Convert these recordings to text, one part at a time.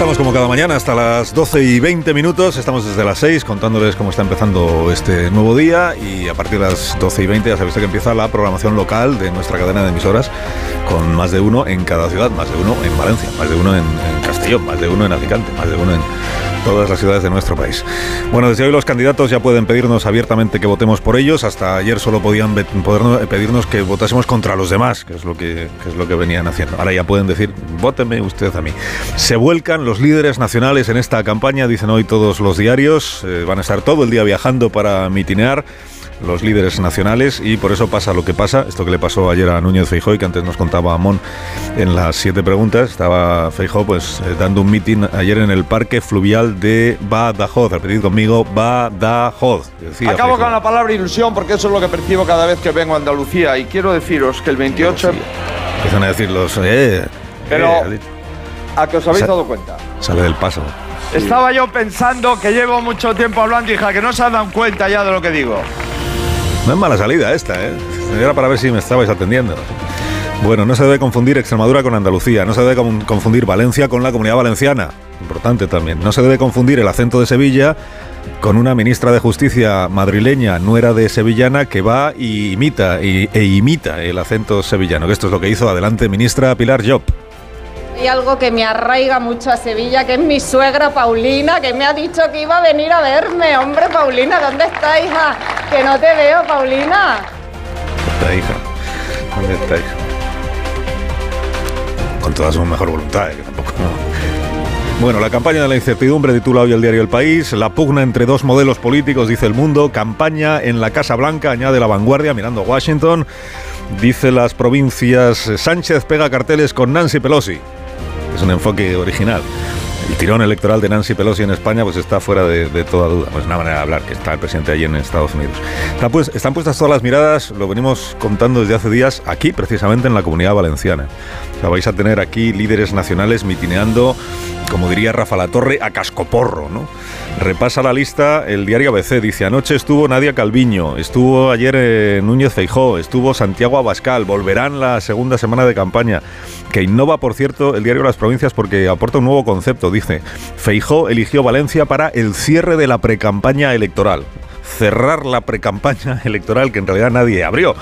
Estamos como cada mañana hasta las 12 y 20 minutos. Estamos desde las 6 contándoles cómo está empezando este nuevo día y a partir de las 12 y 20 ya sabéis que empieza la programación local de nuestra cadena de emisoras con más de uno en cada ciudad, más de uno en Valencia, más de uno en, en Castellón, más de uno en Alicante, más de uno en todas las ciudades de nuestro país. Bueno, desde hoy los candidatos ya pueden pedirnos abiertamente que votemos por ellos. Hasta ayer solo podían pedirnos que votásemos contra los demás, que es lo que, que es lo que venían haciendo. Ahora ya pueden decir, vóteme usted a mí. Se vuelcan los líderes nacionales en esta campaña, dicen hoy todos los diarios. Eh, van a estar todo el día viajando para mitinear los líderes nacionales y por eso pasa lo que pasa, esto que le pasó ayer a Núñez Feijóo y que antes nos contaba Amón en las siete preguntas, estaba Feijóo pues eh, dando un mitin ayer en el parque fluvial de Badajoz, repetid conmigo, Badajoz. decía Acabo con la palabra ilusión porque eso es lo que percibo cada vez que vengo a Andalucía y quiero deciros que el 28... Empiezan a decir los... Eh, Pero- eh, ¿A que os habéis dado cuenta? sale del paso. Estaba yo pensando que llevo mucho tiempo hablando, hija, que no se han dado cuenta ya de lo que digo. No es mala salida esta, ¿eh? Era para ver si me estabais atendiendo. Bueno, no se debe confundir Extremadura con Andalucía, no se debe con- confundir Valencia con la comunidad valenciana, importante también. No se debe confundir el acento de Sevilla con una ministra de Justicia madrileña, nuera de sevillana, que va y imita y- e imita el acento sevillano, que esto es lo que hizo adelante ministra Pilar Job. Hay algo que me arraiga mucho a Sevilla, que es mi suegra Paulina, que me ha dicho que iba a venir a verme. Hombre, Paulina, ¿dónde está, hija? Que no te veo, Paulina. Está hija. ¿Dónde está hija? Con toda su mejor voluntad, ¿eh? que tampoco. Bueno, la campaña de la incertidumbre titula hoy el diario El País. La pugna entre dos modelos políticos, dice el mundo. Campaña en la Casa Blanca, añade la vanguardia, mirando Washington. Dice las provincias. Sánchez pega carteles con Nancy Pelosi. Es un enfoque original. El tirón electoral de Nancy Pelosi en España pues está fuera de, de toda duda. Pues es una manera de hablar que está el presidente allí en Estados Unidos. Está pues, están puestas todas las miradas, lo venimos contando desde hace días, aquí precisamente en la comunidad valenciana. O sea, vais a tener aquí líderes nacionales mitineando, como diría Rafa La Torre, a cascoporro, ¿no? Repasa la lista el diario ABC. Dice, anoche estuvo Nadia Calviño, estuvo ayer eh, Núñez Feijó, estuvo Santiago Abascal, volverán la segunda semana de campaña, que innova, por cierto, el diario Las Provincias porque aporta un nuevo concepto. Dice, Feijó eligió Valencia para el cierre de la precampaña electoral. Cerrar la precampaña electoral que en realidad nadie abrió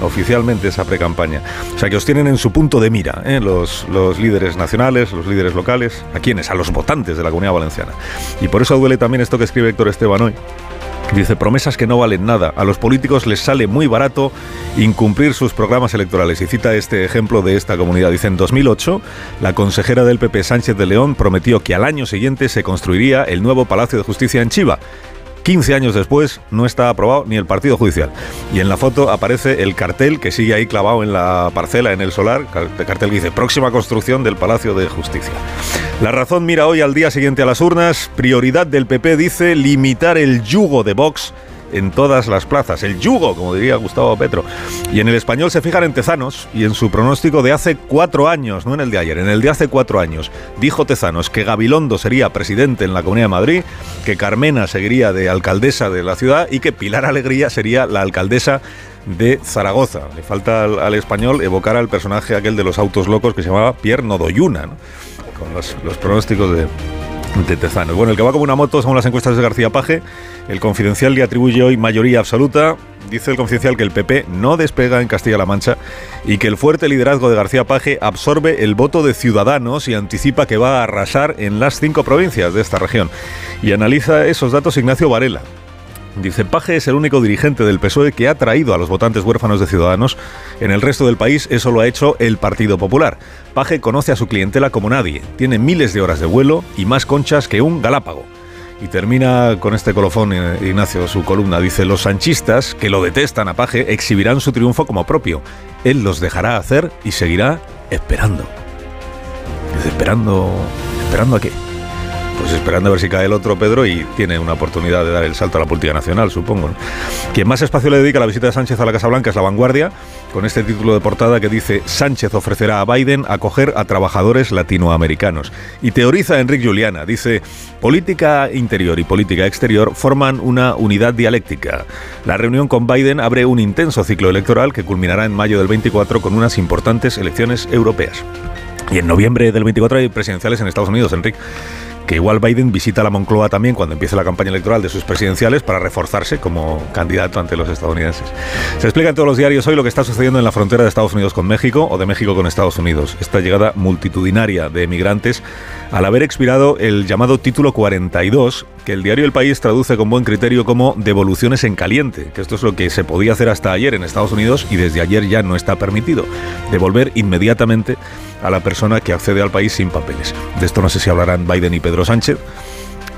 oficialmente esa precampaña. O sea que os tienen en su punto de mira ¿eh? los, los líderes nacionales, los líderes locales. ¿A quiénes? A los votantes de la comunidad valenciana. Y por eso duele también esto que escribe Héctor Esteban hoy. Dice, promesas que no valen nada. A los políticos les sale muy barato incumplir sus programas electorales. Y cita este ejemplo de esta comunidad. Dice, en 2008, la consejera del PP Sánchez de León prometió que al año siguiente se construiría el nuevo Palacio de Justicia en Chiva. 15 años después no está aprobado ni el partido judicial. Y en la foto aparece el cartel que sigue ahí clavado en la parcela, en el solar, car- cartel que dice próxima construcción del Palacio de Justicia. La razón mira hoy al día siguiente a las urnas. Prioridad del PP dice limitar el yugo de Vox en todas las plazas. El yugo, como diría Gustavo Petro. Y en el español se fijan en Tezanos y en su pronóstico de hace cuatro años, no en el de ayer, en el de hace cuatro años. Dijo Tezanos que Gabilondo sería presidente en la Comunidad de Madrid, que Carmena seguiría de alcaldesa de la ciudad y que Pilar Alegría sería la alcaldesa de Zaragoza. Le falta al, español evocar al personaje aquel de los autos locos que se llamaba Pierre Nodoyuna, ¿no? con los pronósticos de, de Tezanos. Bueno, el que va como una moto, según las encuestas de García Paje, el Confidencial le atribuye hoy mayoría absoluta. Dice el Confidencial que el PP no despega en Castilla-La Mancha y que el fuerte liderazgo de García Paje absorbe el voto de Ciudadanos y anticipa que va a arrasar en las cinco provincias de esta región. Y analiza esos datos Ignacio Varela. Dice, Paje es el único dirigente del PSOE que ha traído a los votantes huérfanos de Ciudadanos. En el resto del país eso lo ha hecho el Partido Popular. Paje conoce a su clientela como nadie. Tiene miles de horas de vuelo y más conchas que un galápago. Y termina con este colofón eh, Ignacio su columna. Dice, los sanchistas, que lo detestan a Paje, exhibirán su triunfo como propio. Él los dejará hacer y seguirá esperando. Esperando, ¿Esperando a qué? Pues esperando a ver si cae el otro Pedro y tiene una oportunidad de dar el salto a la política nacional, supongo. Quien más espacio le dedica a la visita de Sánchez a la Casa Blanca es La Vanguardia, con este título de portada que dice Sánchez ofrecerá a Biden acoger a trabajadores latinoamericanos. Y teoriza Enrique Juliana, dice, política interior y política exterior forman una unidad dialéctica. La reunión con Biden abre un intenso ciclo electoral que culminará en mayo del 24 con unas importantes elecciones europeas. Y en noviembre del 24 hay presidenciales en Estados Unidos, Enrique que igual Biden visita la Moncloa también cuando empiece la campaña electoral de sus presidenciales para reforzarse como candidato ante los estadounidenses. Se explica en todos los diarios hoy lo que está sucediendo en la frontera de Estados Unidos con México o de México con Estados Unidos. Esta llegada multitudinaria de emigrantes al haber expirado el llamado título 42, que el diario El País traduce con buen criterio como devoluciones en caliente, que esto es lo que se podía hacer hasta ayer en Estados Unidos y desde ayer ya no está permitido. Devolver inmediatamente a la persona que accede al país sin papeles. De esto no sé si hablarán Biden y Pedro Sánchez,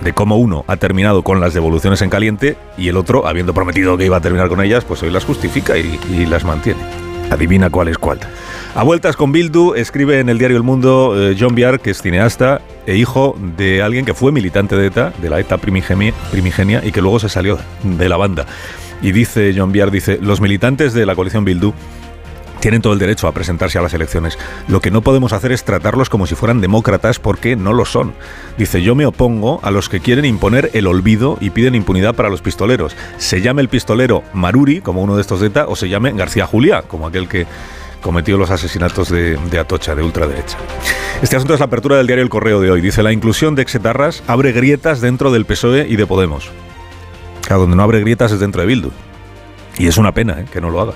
de cómo uno ha terminado con las devoluciones en caliente y el otro, habiendo prometido que iba a terminar con ellas, pues hoy las justifica y, las mantiene. Adivina cuál es cuál. A vueltas con Bildu, escribe en el diario El Mundo eh, John Biar, que es cineasta e hijo de alguien que fue militante de ETA, de la ETA primigenia, y que luego se salió de la banda. Y dice John Biar, dice, los militantes de la coalición Bildu tienen todo el derecho a presentarse a las elecciones. Lo que no podemos hacer es tratarlos como si fueran demócratas porque no lo son. Dice, yo me opongo a los que quieren imponer el olvido y piden impunidad para los pistoleros. Se llame el pistolero Maruri, como uno de estos de ETA, o se llame García Juliá, como aquel que cometió los asesinatos de, Atocha, de ultraderecha. Este asunto es la apertura del diario El Correo de hoy. Dice, la inclusión de exetarras abre grietas dentro del PSOE y de Podemos. A donde no abre grietas es dentro de Bildu. Y es una pena ¿eh? que no lo haga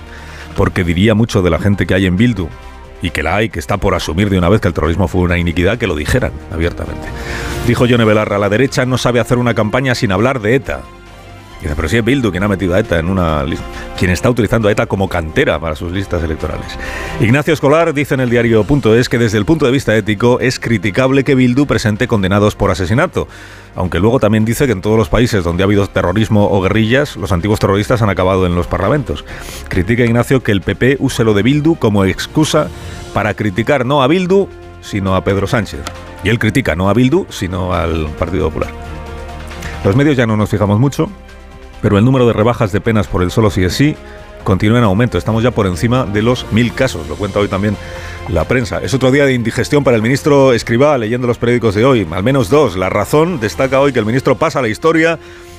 porque diría mucho de la gente que hay en Bildu y que la hay, que está por asumir de una vez que el terrorismo fue una iniquidad, que lo dijeran abiertamente. Dijo Yone Belarra, la derecha no sabe hacer una campaña sin hablar de ETA. Dice, pero si es Bildu quien ha metido a ETA en una lista, quien está utilizando a ETA como cantera para sus listas electorales. Ignacio Escolar dice en el diario Punto es que desde el punto de vista ético es criticable que Bildu presente condenados por asesinato, aunque luego también dice que en todos los países donde ha habido terrorismo o guerrillas, los antiguos terroristas han acabado en los parlamentos. Critica Ignacio que el PP use lo de Bildu como excusa para criticar no a Bildu, sino a Pedro Sánchez. Y él critica no a Bildu, sino al Partido Popular. Los medios ya no nos fijamos mucho, pero el número de rebajas de penas por el solo sí es sí continúa en aumento. Estamos ya por encima de los mil casos, lo cuenta hoy también la prensa. Es otro día de indigestión para el ministro Escribá, leyendo los periódicos de hoy, al menos dos. La razón destaca hoy que el ministro pasa a la historia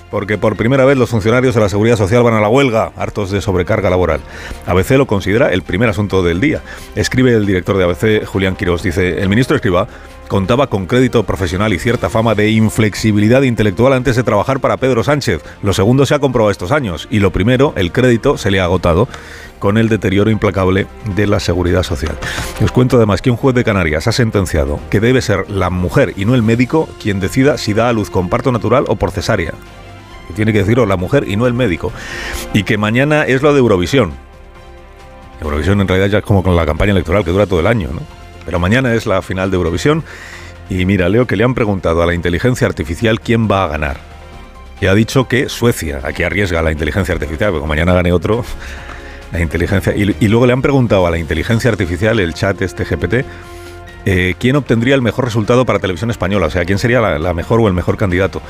porque por primera vez los funcionarios de la Seguridad Social van a la huelga, hartos de sobrecarga laboral. ABC lo considera el primer asunto del día. Escribe el director de ABC, Julián Quirós, dice, el ministro Escribá contaba con crédito profesional y cierta fama de inflexibilidad intelectual antes de trabajar para Pedro Sánchez. Lo segundo se ha comprobado estos años y lo primero, el crédito, se le ha agotado con el deterioro implacable de la seguridad social. Os cuento además que un juez de Canarias ha sentenciado que debe ser la mujer y no el médico quien decida si da a luz con parto natural o por cesárea. tiene que decirlo la mujer y no el médico. Y que mañana es lo de Eurovisión. Eurovisión en realidad ya es como con la campaña electoral que dura todo el año, ¿no? Pero mañana es la final de Eurovisión y mira, Leo, que le han preguntado a la inteligencia artificial quién va a ganar. Y ha dicho que Suecia, aquí arriesga la inteligencia artificial, porque mañana gane otro, la inteligencia. Y, luego le han preguntado a la inteligencia artificial, el chat este GPT, eh, quién obtendría el mejor resultado para televisión española, o sea, quién sería la, mejor o el mejor candidato.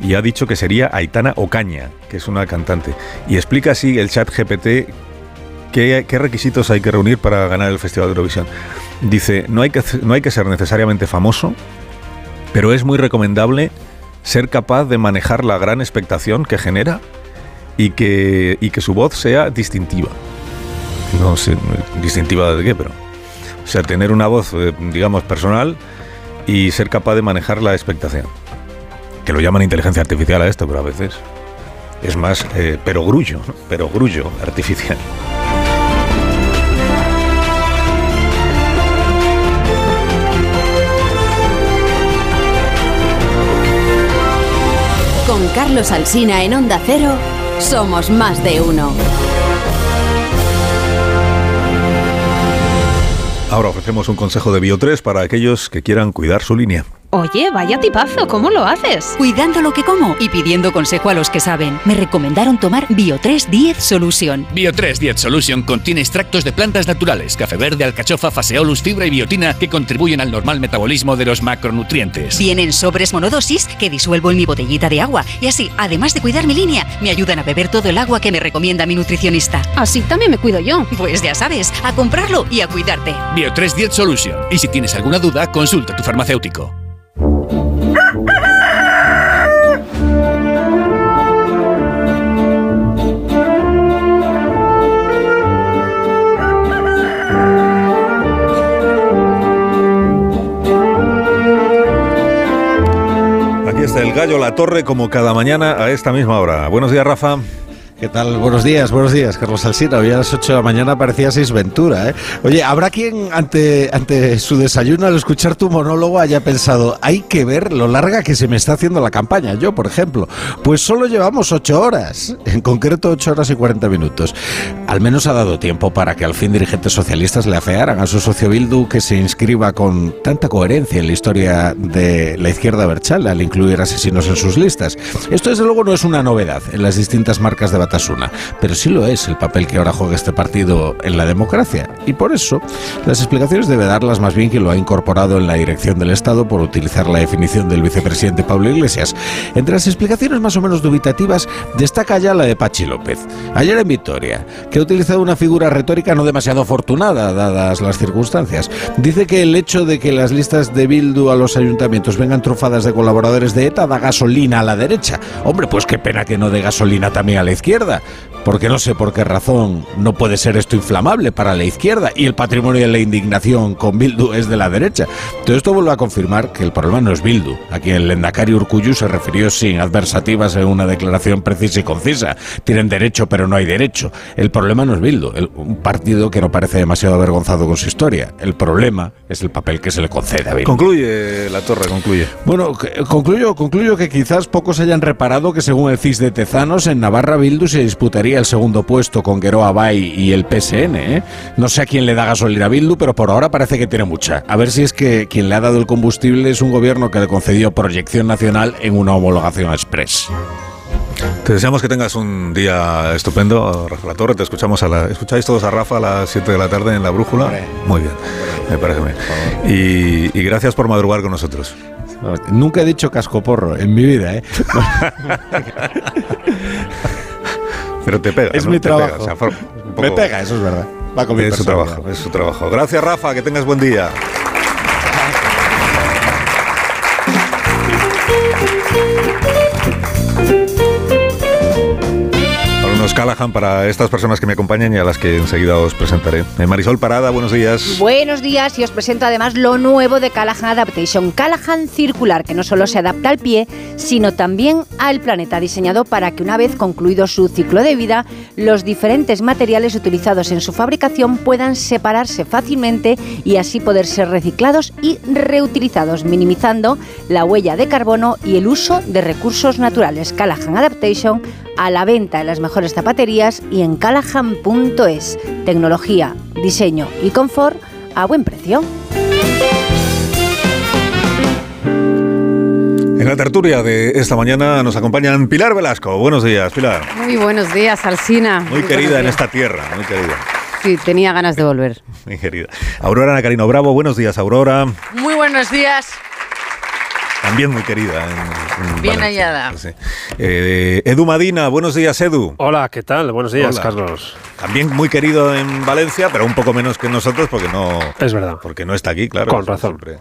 Y ha dicho que sería Aitana Ocaña, que es una cantante. Y explica así el chat GPT qué, requisitos hay que reunir para ganar el Festival de Eurovisión. Dice, no hay, que, no hay que ser necesariamente famoso, pero es muy recomendable ser capaz de manejar la gran expectación que genera y que, y que su voz sea distintiva. No sé, distintiva de qué, pero... O sea, tener una voz, eh, digamos, personal y ser capaz de manejar la expectación. Que lo llaman inteligencia artificial a esto, pero a veces es más eh, pero grullo, pero grullo artificial. Carlos Alsina en Onda Cero, somos más de uno. Ahora ofrecemos un consejo de Bio3 para aquellos que quieran cuidar su línea. Oye, vaya tipazo, ¿cómo lo haces? Cuidando lo que como y pidiendo consejo a los que saben. Me recomendaron tomar Bio3 10 Solution. Bio3 10 Solution contiene extractos de plantas naturales, café verde, alcachofa, faseolus, fibra y biotina que contribuyen al normal metabolismo de los macronutrientes. Vienen sobres monodosis que disuelvo en mi botellita de agua y así, además de cuidar mi línea, me ayudan a beber todo el agua que me recomienda mi nutricionista. Así también me cuido yo. Pues ya sabes, a comprarlo y a cuidarte. Bio3 10 Solution. Y si tienes alguna duda, consulta a tu farmacéutico. El gallo La Torre como cada mañana a esta misma hora. Buenos días, Rafa. ¿Qué tal? Buenos días, buenos días, Carlos Alsina. Hoy a las 8 de la mañana parecía Seis Ventura, ¿eh? Oye, ¿habrá quien ante, ante su desayuno al escuchar tu monólogo haya pensado, hay que ver lo larga que se me está haciendo la campaña? Yo, por ejemplo, pues solo llevamos 8 horas, en concreto 8 horas y 40 minutos. Al menos ha dado tiempo para que al fin dirigentes socialistas le afearan a su socio Bildu que se inscriba con tanta coherencia en la historia de la izquierda berchal al incluir asesinos en sus listas. Esto desde luego no es una novedad en las distintas marcas de Batasuna, pero sí lo es el papel que ahora juega este partido en la democracia. Y por eso, las explicaciones debe darlas más bien quien lo ha incorporado en la dirección del Estado por utilizar la definición del vicepresidente Pablo Iglesias. Entre las explicaciones más o menos dubitativas destaca ya la de Pachi López. Ayer en Vitoria, que ha utilizado una figura retórica no demasiado afortunada, dadas las circunstancias. Dice que el hecho de que las listas de Bildu a los ayuntamientos vengan trufadas de colaboradores de ETA da gasolina a la derecha. Hombre, pues qué pena que no dé gasolina también a la izquierda porque no sé por qué razón no puede ser esto inflamable para la izquierda y el patrimonio de la indignación con Bildu es de la derecha. Todo esto vuelve a confirmar que el problema no es Bildu, a quien el Lendakari Urcuyu se refirió sin adversativas en una declaración precisa y concisa. Tienen derecho, pero no hay derecho. El problema no es Bildu, el- un partido que no parece demasiado avergonzado con su historia. El problema es el papel que se le concede a Bildu. Concluye La Torre, concluye. Bueno, concluyo, concluyo que quizás pocos hayan reparado que según el CIS de Tezanos, en Navarra Bildu se disputaría el segundo puesto con Geroa Bay y el PSN. ¿eh? No sé a quién le da gasolina a Bildu, pero por ahora parece que tiene mucha. A ver si es que quien le ha dado el combustible es un gobierno que le concedió proyección nacional en una homologación express. Te deseamos que tengas un día estupendo, Rafa La Torre. Te escuchamos a la. ¿Escucháis todos a Rafa a las 7 de la tarde en la brújula? Muy bien, me parece bien. Y, y gracias por madrugar con nosotros. Nunca he dicho cascoporro en mi vida, ¿eh? Pero te pega. Es ¿no? mi Te pega, trabajo. o sea, poco- Me pega, eso es verdad. Va con mi Es su trabajo, es su trabajo. Gracias, Rafa, que tengas buen día. Unos Callahan para estas personas que me acompañan y a las que enseguida os presentaré. Eh, Marisol Parada, buenos días. Buenos días y os presento además lo nuevo de Callahan Adaptation, Callahan Circular, que no solo se adapta al pie, sino también al planeta, diseñado para que una vez concluido su ciclo de vida, los diferentes materiales utilizados en su fabricación puedan separarse fácilmente y así poder ser reciclados y reutilizados, minimizando la huella de carbono y el uso de recursos naturales. Callahan Adaptation a la venta en las mejores zapaterías y en callahan.es. Tecnología, diseño y confort a buen precio. En la tertulia de esta mañana nos acompañan Pilar Velasco. Buenos días, Pilar. Muy buenos días, Alsina. Muy querida en esta tierra, muy querida. Sí, tenía ganas de volver. Muy querida. Aurora Nacarino Bravo, buenos días, Aurora. Muy buenos días. También muy querida. en- en Bien Valencia. hallada. Sí. Eh, Edu Madina, buenos días, Edu. Hola, ¿qué tal? Buenos días, Hola. Carlos. También muy querido en Valencia, pero un poco menos que nosotros porque no, Es verdad. porque no está aquí, claro. Con razón. siempre.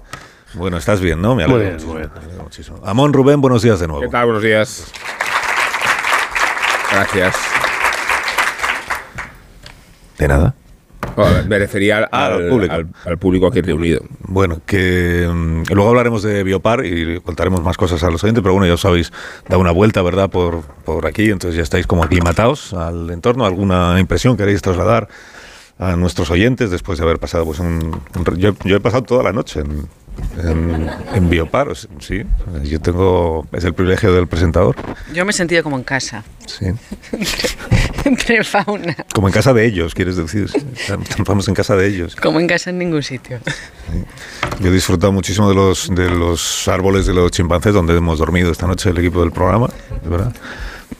Bueno, estás bien, ¿no? Me Muy alegro bien, muchísimo, muy bien. me alegro muchísimo. Amón Rubén, buenos días de nuevo. ¿Qué tal? Buenos días. Gracias. De nada. Bueno, me refería al, Ah, al al- público. al- al público aquí reunido. Bueno, que mm, luego hablaremos de Biopar y contaremos más cosas a los oyentes, pero bueno, ya os habéis dado una vuelta, ¿verdad?, por, por aquí, entonces ya estáis como aclimatados al entorno. ¿Alguna impresión queréis trasladar a nuestros oyentes después de haber pasado pues un... un yo, yo he pasado toda la noche en, en, en Biopar, sí, yo tengo... es el privilegio del presentador, Yo me he sentido como en casa. sí. Entre fauna. Como en casa de ellos, quieres decir. Estamos en casa de ellos. Como en casa en ningún sitio. Yo he disfrutado muchísimo de los, de los árboles de los chimpancés donde hemos dormido esta noche el equipo del programa, de verdad.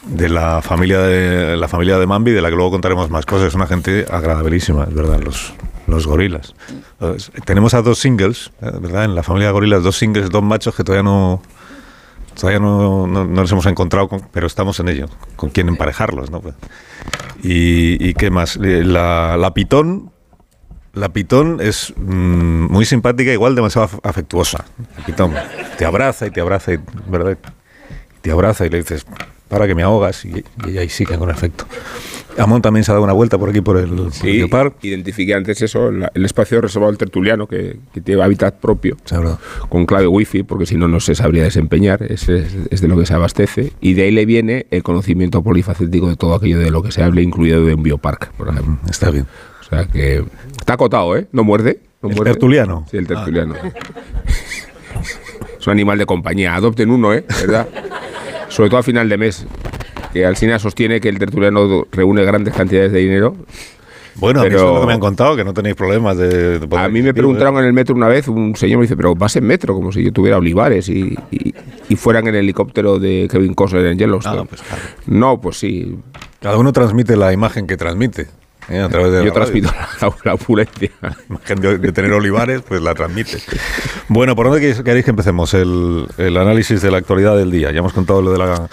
De la familia de la familia de Mambi, de la que luego contaremos más cosas. Es una gente agradabilísima, es verdad, los, los gorilas. Entonces, tenemos a dos singles, eh, ¿verdad? En la familia de gorilas, dos singles, dos machos que todavía no todavía no, no, hemos encontrado, con- pero estamos en ello, con quién emparejarlos, ¿no? Y, y qué más, Eh, la, la pitón, la pitón es mm, muy simpática, igual demasiado af- afectuosa. La pitón te abraza y te abraza y, ¿verdad? Te abraza y le dices, para que me ahogas, y, y ahí sigue con efecto. Amón también se ha dado una vuelta por aquí, por el, Sí, Biopar. identifiqué antes eso, la- el espacio reservado al tertuliano, que, que tiene hábitat propio, Seguro. con clave wifi, porque si no, no se sabría desempeñar, es, es- es de lo que se abastece, y de ahí le viene el conocimiento polifacético de todo aquello de lo que se hable, incluido de un biopark, por ejemplo. Está bien. O sea que está acotado, ¿eh? No muerde. No ¿El muerde. tertuliano? Sí, el tertuliano. Es un animal de compañía. Adopten uno, ¿eh? ¿Verdad? Sobre todo a final de mes. Que Alsina sostiene que el tertuliano reúne grandes cantidades de dinero. Bueno, a mí Pero- eso es lo que me han contado, que no tenéis problemas de... de poder A mí me preguntaron ¿eh? en el metro una vez, un señor me dice, pero vas en metro, como si yo tuviera olivares y, y, y fueran en el helicóptero de Kevin Costner en Yellowstone. Ah, pues claro. No, pues sí. Cada uno transmite la imagen que transmite. ¿Eh? A través de Yo la transmito la, la opulencia. Imagen de, de tener olivares, pues la transmite. Bueno, ¿por dónde queréis- queréis que empecemos? El, el análisis de la actualidad del día. Ya hemos contado lo de la,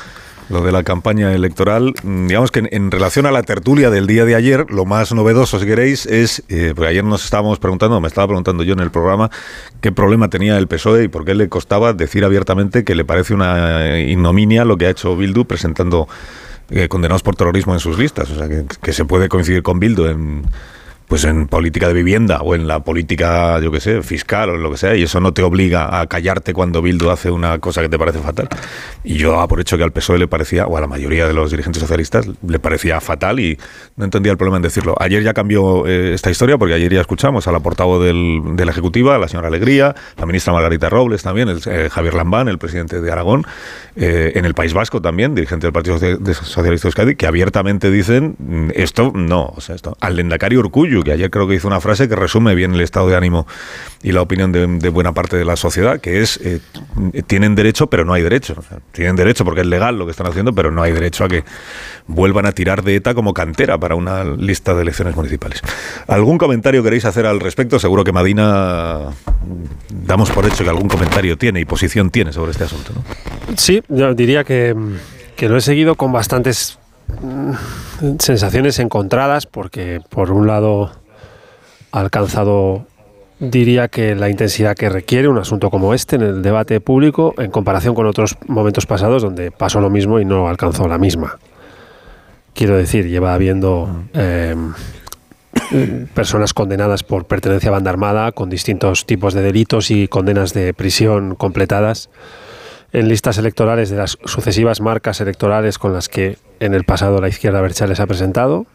lo de la campaña electoral. Mm, Digamos que en, en relación a la tertulia del día de ayer, lo más novedoso, si queréis, es, eh, porque ayer nos estábamos preguntando, me estaba preguntando yo en el programa, qué problema tenía el PSOE y por qué le costaba decir abiertamente que le parece una eh, ignominia lo que ha hecho Bildu presentando eh, condenados por terrorismo en sus listas. O sea, que, que se puede coincidir con Bildu en pues en política de vivienda o en la política, yo qué sé, fiscal o lo que sea, y eso no te obliga a callarte cuando Bildu hace una cosa que te parece fatal. Y yo daba por hecho que al PSOE le parecía, o a la mayoría de los dirigentes socialistas, le parecía fatal y no entendía el problema en decirlo. Ayer ya cambió eh, esta historia, porque ayer ya escuchamos a la portavoz del, de la Ejecutiva, la señora Alegría, la ministra Margarita Robles también, el, eh, Javier Lambán, el presidente de Aragón, eh, en el País Vasco también, dirigente del Partido Socialista de Euskadi, que abiertamente dicen mm, esto no, o sea, esto al Lendakari Que ayer creo que hizo una frase que resume bien el estado de ánimo y la opinión de, buena parte de la sociedad, que es eh, tienen derecho pero no hay derecho. Tienen derecho porque es legal lo que están haciendo, pero no hay derecho a que vuelvan a tirar de ETA como cantera para una lista de elecciones municipales. ¿Algún comentario queréis hacer al respecto? Seguro que Madina damos por hecho que algún comentario tiene y posición tiene sobre este asunto. ¿no? Sí, yo diría que, que lo he seguido con bastantes sensaciones encontradas porque por un lado ha alcanzado diría que la intensidad que requiere un asunto como este en el debate público en comparación con otros momentos pasados donde pasó lo mismo y no alcanzó la misma. Quiero decir, lleva habiendo eh, personas condenadas por pertenencia a banda armada con distintos tipos de delitos y condenas de prisión completadas en listas electorales de las sucesivas marcas electorales con las que en el pasado la izquierda Berchales ha presentado.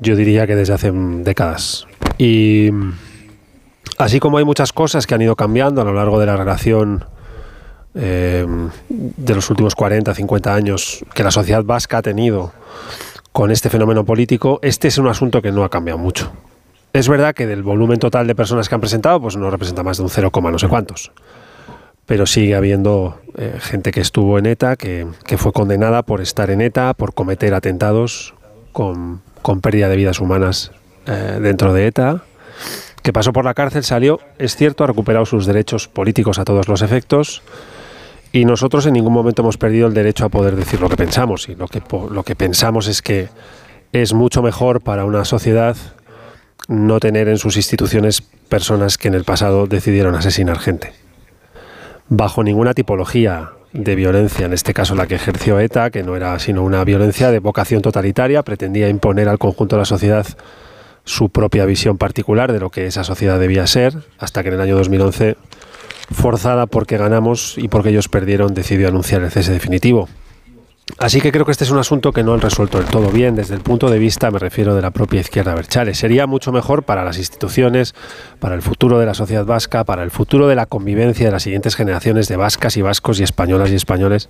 Yo diría que desde hace mm, décadas. Y mm, así como hay muchas cosas que han ido cambiando a lo largo de la relación eh, de los últimos 40, 50 años que la sociedad vasca ha tenido con este fenómeno político, este es un asunto que no ha cambiado mucho. Es verdad que del volumen total de personas que han presentado, pues no representa más de un 0, no sé cuántos. Pero sigue habiendo eh, gente que estuvo en ETA, que, que fue condenada por estar en ETA, por cometer atentados con, con pérdida de vidas humanas eh, dentro de ETA, que pasó por la cárcel, salió, es cierto, ha recuperado sus derechos políticos a todos los efectos, y nosotros en ningún momento hemos perdido el derecho a poder decir lo que pensamos. Y lo que, lo que pensamos es que es mucho mejor para una sociedad no tener en sus instituciones personas que en el pasado decidieron asesinar gente. Bajo ninguna tipología de violencia, en este caso la que ejerció ETA, que no era sino una violencia de vocación totalitaria, pretendía imponer al conjunto de la sociedad su propia visión particular de lo que esa sociedad debía ser, hasta que en el año 2011 forzada porque ganamos y porque ellos perdieron, decidió anunciar el cese definitivo. Así que creo que este es un asunto que no han resuelto del todo bien desde el punto de vista, me refiero, de la propia izquierda Berchales. Sería mucho mejor para las instituciones, para el futuro de la sociedad vasca, para el futuro de la convivencia de las siguientes generaciones de vascas y vascos y españolas y españoles,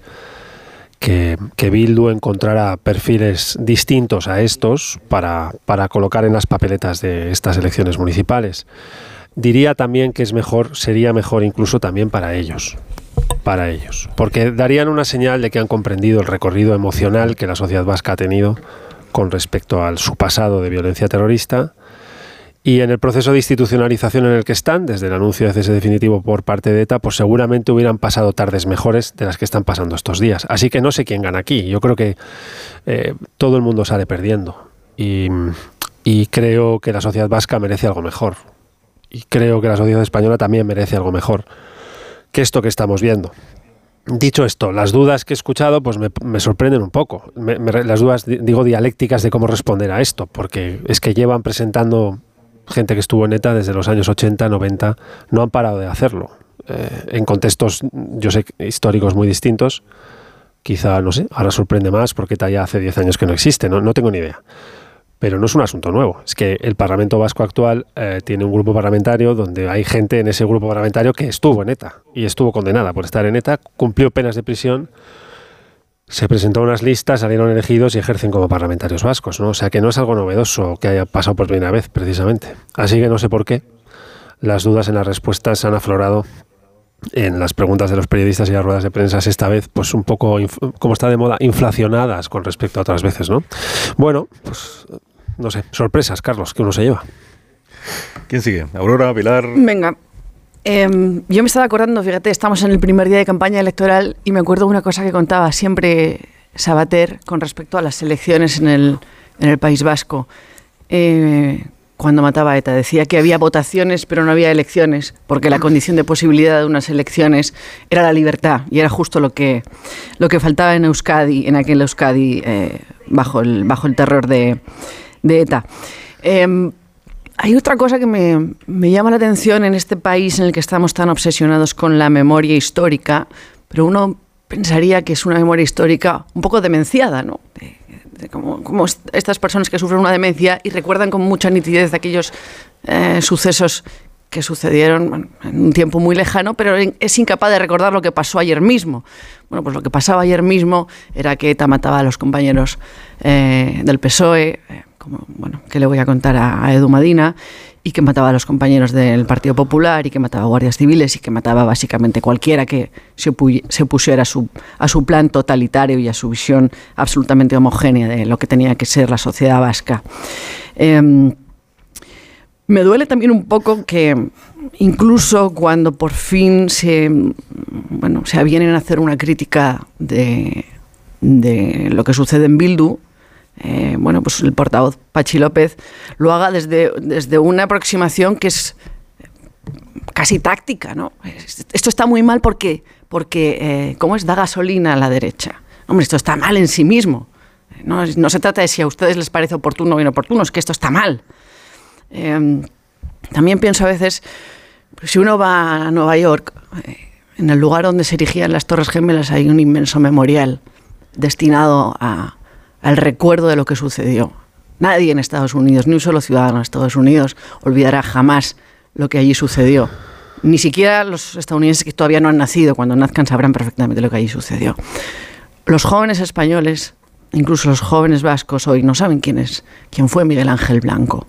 que, que Bildu encontrara perfiles distintos a estos para, para colocar en las papeletas de estas elecciones municipales. Diría también que es mejor, sería mejor incluso también para ellos, para ellos, porque darían una señal de que han comprendido el recorrido emocional que la sociedad vasca ha tenido con respecto a su pasado de violencia terrorista y en el proceso de institucionalización en el que están, desde el anuncio de cese definitivo por parte de ETA, pues seguramente hubieran pasado tardes mejores de las que están pasando estos días. Así que no sé quién gana aquí. Yo creo que eh, todo el mundo sale perdiendo. Y, y creo que la sociedad vasca merece algo mejor. Y creo que la sociedad española también merece algo mejor que esto que estamos viendo. Dicho esto, las dudas que he escuchado pues me, me sorprenden un poco. Las dudas, di- digo, dialécticas de cómo responder a esto, porque es que llevan presentando gente que estuvo en ETA desde los años 80, 90, no han parado de hacerlo. Eh, en contextos, yo sé, históricos muy distintos. Quizá, no sé, ahora sorprende más porque ETA ya hace 10 años que no existe, no, no tengo ni idea. Pero no es un asunto nuevo. Es que el Parlamento Vasco actual eh, tiene un grupo parlamentario donde hay gente en ese grupo parlamentario que estuvo en ETA y estuvo condenada por estar en ETA, cumplió penas de prisión, se presentó a unas listas, salieron elegidos y ejercen como parlamentarios vascos. ¿no? O sea que no es algo novedoso que haya pasado por primera vez, precisamente. Así que no sé por qué las dudas en las respuestas han aflorado en las preguntas de los periodistas y las ruedas de prensa esta vez, pues un poco, como está de moda, inflacionadas con respecto a otras veces, ¿no? Bueno, pues no sé, sorpresas, Carlos, que uno se lleva. ¿Quién sigue? Aurora, Pilar. Venga. Em, yo me estaba acordando, fíjate, estamos en el primer día de campaña electoral y me acuerdo de una cosa que contaba siempre Sabater con respecto a las elecciones en el, en el País Vasco. Eh, cuando mataba a ETA, decía que había votaciones pero no había elecciones, porque la condición de posibilidad de unas elecciones era la libertad y era justo lo que, lo que faltaba en Euskadi, en aquel Euskadi eh, bajo, el, bajo el terror de, de ETA. Em, hay otra cosa que me, me llama la atención en este país en el que estamos tan obsesionados con la memoria histórica, pero uno pensaría que es una memoria histórica un poco demenciada, ¿no? Como, como est- estas personas que sufren una demencia y recuerdan con mucha nitidez aquellos eh, sucesos que sucedieron en un tiempo muy lejano, pero es incapaz de recordar lo que pasó ayer mismo. Bueno, pues lo que pasaba ayer mismo era que ETA mataba a los compañeros eh, del PSOE, eh, como, bueno, que le voy a contar a, Edu Madina, y que mataba a los compañeros del Partido Popular, y que mataba a guardias civiles, y que mataba básicamente cualquiera que se, opu- se opusiera a su, a su plan totalitario y a su visión absolutamente homogénea de lo que tenía que ser la sociedad vasca. Em, me duele también un poco que incluso cuando por fin se, bueno, se avienen a hacer una crítica de, de lo que sucede en Bildu, eh, bueno, pues el portavoz Pachi López lo haga desde, desde una aproximación que es casi táctica, ¿no? Esto está muy mal porque, porque eh, ¿cómo es? Da gasolina a la derecha. Hombre, esto está mal en sí mismo. No, no se trata de si a ustedes les parece oportuno o inoportuno, es que esto está mal. Eh, también pienso a veces, pues, si uno va a Nueva York, eh, en el lugar donde se erigían las Torres Gemelas hay un inmenso memorial destinado a- al recuerdo de lo que sucedió. Nadie en Estados Unidos, ni un solo ciudadano de Estados Unidos, olvidará jamás lo que allí sucedió. Ni siquiera los estadounidenses que todavía no han nacido, cuando nazcan sabrán perfectamente lo que allí sucedió. Los jóvenes españoles, incluso los jóvenes vascos hoy, no saben quién es, quién fue Miguel Ángel Blanco.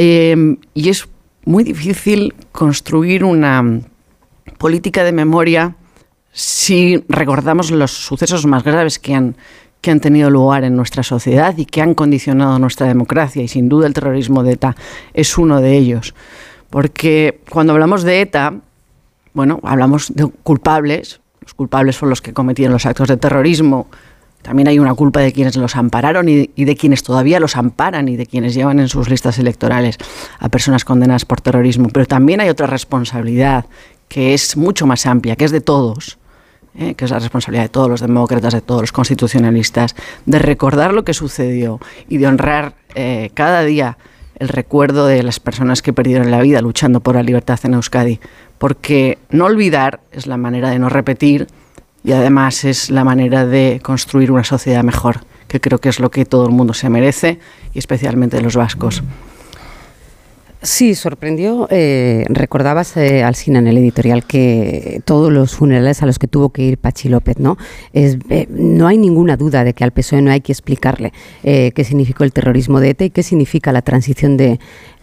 Eh, y es muy difícil construir una política de memoria si recordamos los sucesos más graves que han, que han tenido lugar en nuestra sociedad y que han condicionado nuestra democracia. Y sin duda el terrorismo de ETA es uno de ellos. Porque cuando hablamos de ETA, bueno, hablamos de culpables. Los culpables son los que cometieron los actos de terrorismo. También hay una culpa de quienes los ampararon y, de quienes todavía los amparan y de quienes llevan en sus listas electorales a personas condenadas por terrorismo. Pero también hay otra responsabilidad que es mucho más amplia, que es de todos, ¿eh? que es la responsabilidad de todos los demócratas, de todos los constitucionalistas, de recordar lo que sucedió y de honrar eh, cada día el recuerdo de las personas que perdieron la vida luchando por la libertad en Euskadi. Porque no olvidar es la manera de no repetir y además es la manera de construir una sociedad mejor, que creo que es lo que todo el mundo se merece y especialmente los vascos. Sí, sorprendió. Eh, recordabas, eh, Alsina, en el editorial que todos los funerales a los que tuvo que ir Pachi López, ¿no? Es, eh, no hay ninguna duda de que al PSOE no hay que explicarle eh, qué significó el terrorismo de ETA y qué significa la transición de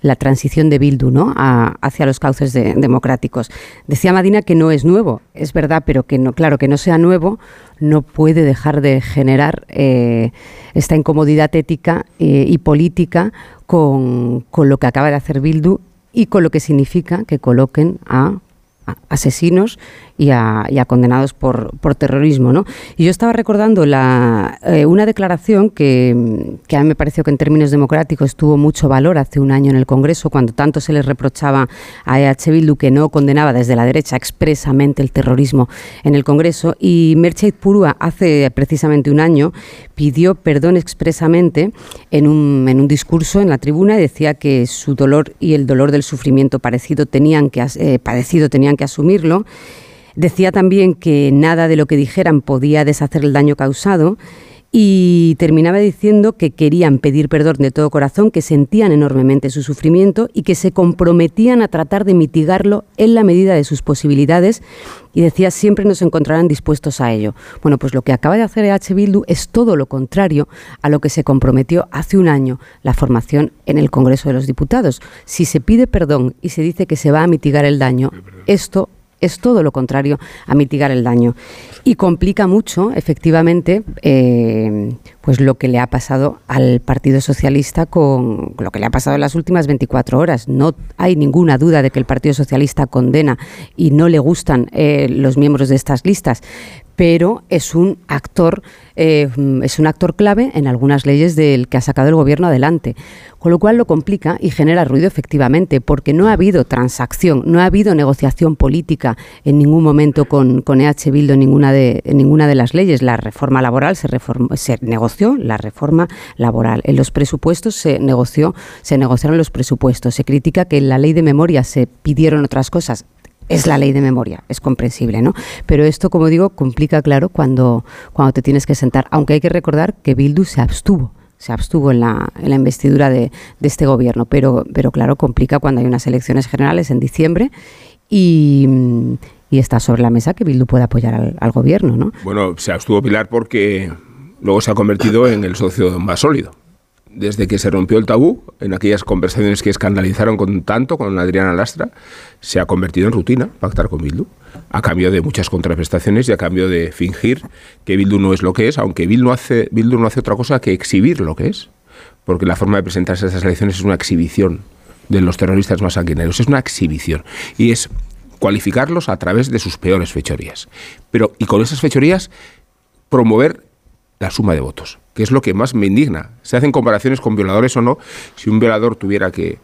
la transición de Bildu ¿no? Hacia los cauces de- democráticos. Decía Madina que no es nuevo, es verdad, pero que no, claro, que no sea nuevo no puede dejar de generar eh, esta incomodidad ética eh, y política con, con lo que acaba de hacer Bildu y con lo que significa que coloquen a- asesinos y a, condenados por, terrorismo. ¿no? Y yo estaba recordando la, eh, una declaración que, que a mí me pareció que en términos democráticos tuvo mucho valor hace un año en el Congreso, cuando tanto se les reprochaba a EH Bildu que no condenaba desde la derecha expresamente el terrorismo en el Congreso. Y Merchet Purúa hace precisamente un año pidió perdón expresamente en un, en un discurso en la tribuna y decía que su dolor y el dolor del sufrimiento parecido tenían que, eh, padecido tenían que asumirlo. Decía también que nada de lo que dijeran podía deshacer el daño causado y terminaba diciendo que querían pedir perdón de todo corazón, que sentían enormemente su sufrimiento y que se comprometían a tratar de mitigarlo en la medida de sus posibilidades y decía siempre nos encontrarán dispuestos a ello. Bueno, pues lo que acaba de hacer EH Bildu es todo lo contrario a lo que se comprometió hace un año la formación en el Congreso de los Diputados. Si se pide perdón y se dice que se va a mitigar el daño, esto es todo lo contrario a mitigar el daño. Y complica mucho, efectivamente, eh, pues lo que le ha pasado al Partido Socialista con lo que le ha pasado en las últimas 24 horas. No hay ninguna duda de que el Partido Socialista condena y no le gustan eh, los miembros de estas listas pero es un actor eh, es un actor clave en algunas leyes del que ha sacado el gobierno adelante. Con lo cual lo complica y genera ruido efectivamente porque no ha habido transacción no ha habido negociación política en ningún momento con, EH Bildu en ninguna de ninguna de las leyes. La reforma laboral se reformó- se negoció la reforma laboral. En los presupuestos se negoció se negociaron los presupuestos. Se critica que en la ley de memoria se pidieron otras cosas es la ley de memoria, es comprensible, ¿no? Pero esto, como digo, complica, claro, cuando, cuando te tienes que sentar. Aunque hay que recordar que Bildu se abstuvo, se abstuvo en la, en la investidura de, este gobierno. Pero, pero, claro, complica cuando hay unas elecciones generales en diciembre y, y está sobre la mesa que Bildu pueda apoyar al, al gobierno, ¿no? Bueno, se abstuvo Pilar porque luego se ha convertido en el socio más sólido. Desde que se rompió el tabú, en aquellas conversaciones que escandalizaron con tanto con Adriana Lastra, se ha convertido en rutina pactar con Bildu, a cambio de muchas contraprestaciones y a cambio de fingir que Bildu no es lo que es, aunque Bildu no hace, Bildu no hace otra cosa que exhibir lo que es, porque la forma de presentarse a esas elecciones es una exhibición de los terroristas más sanguinarios, es una exhibición. Y es cualificarlos a través de sus peores fechorías. Pero, y con esas fechorías, promover la suma de votos, que es lo que más me indigna. Se hacen comparaciones con violadores o no. Si un violador tuviera que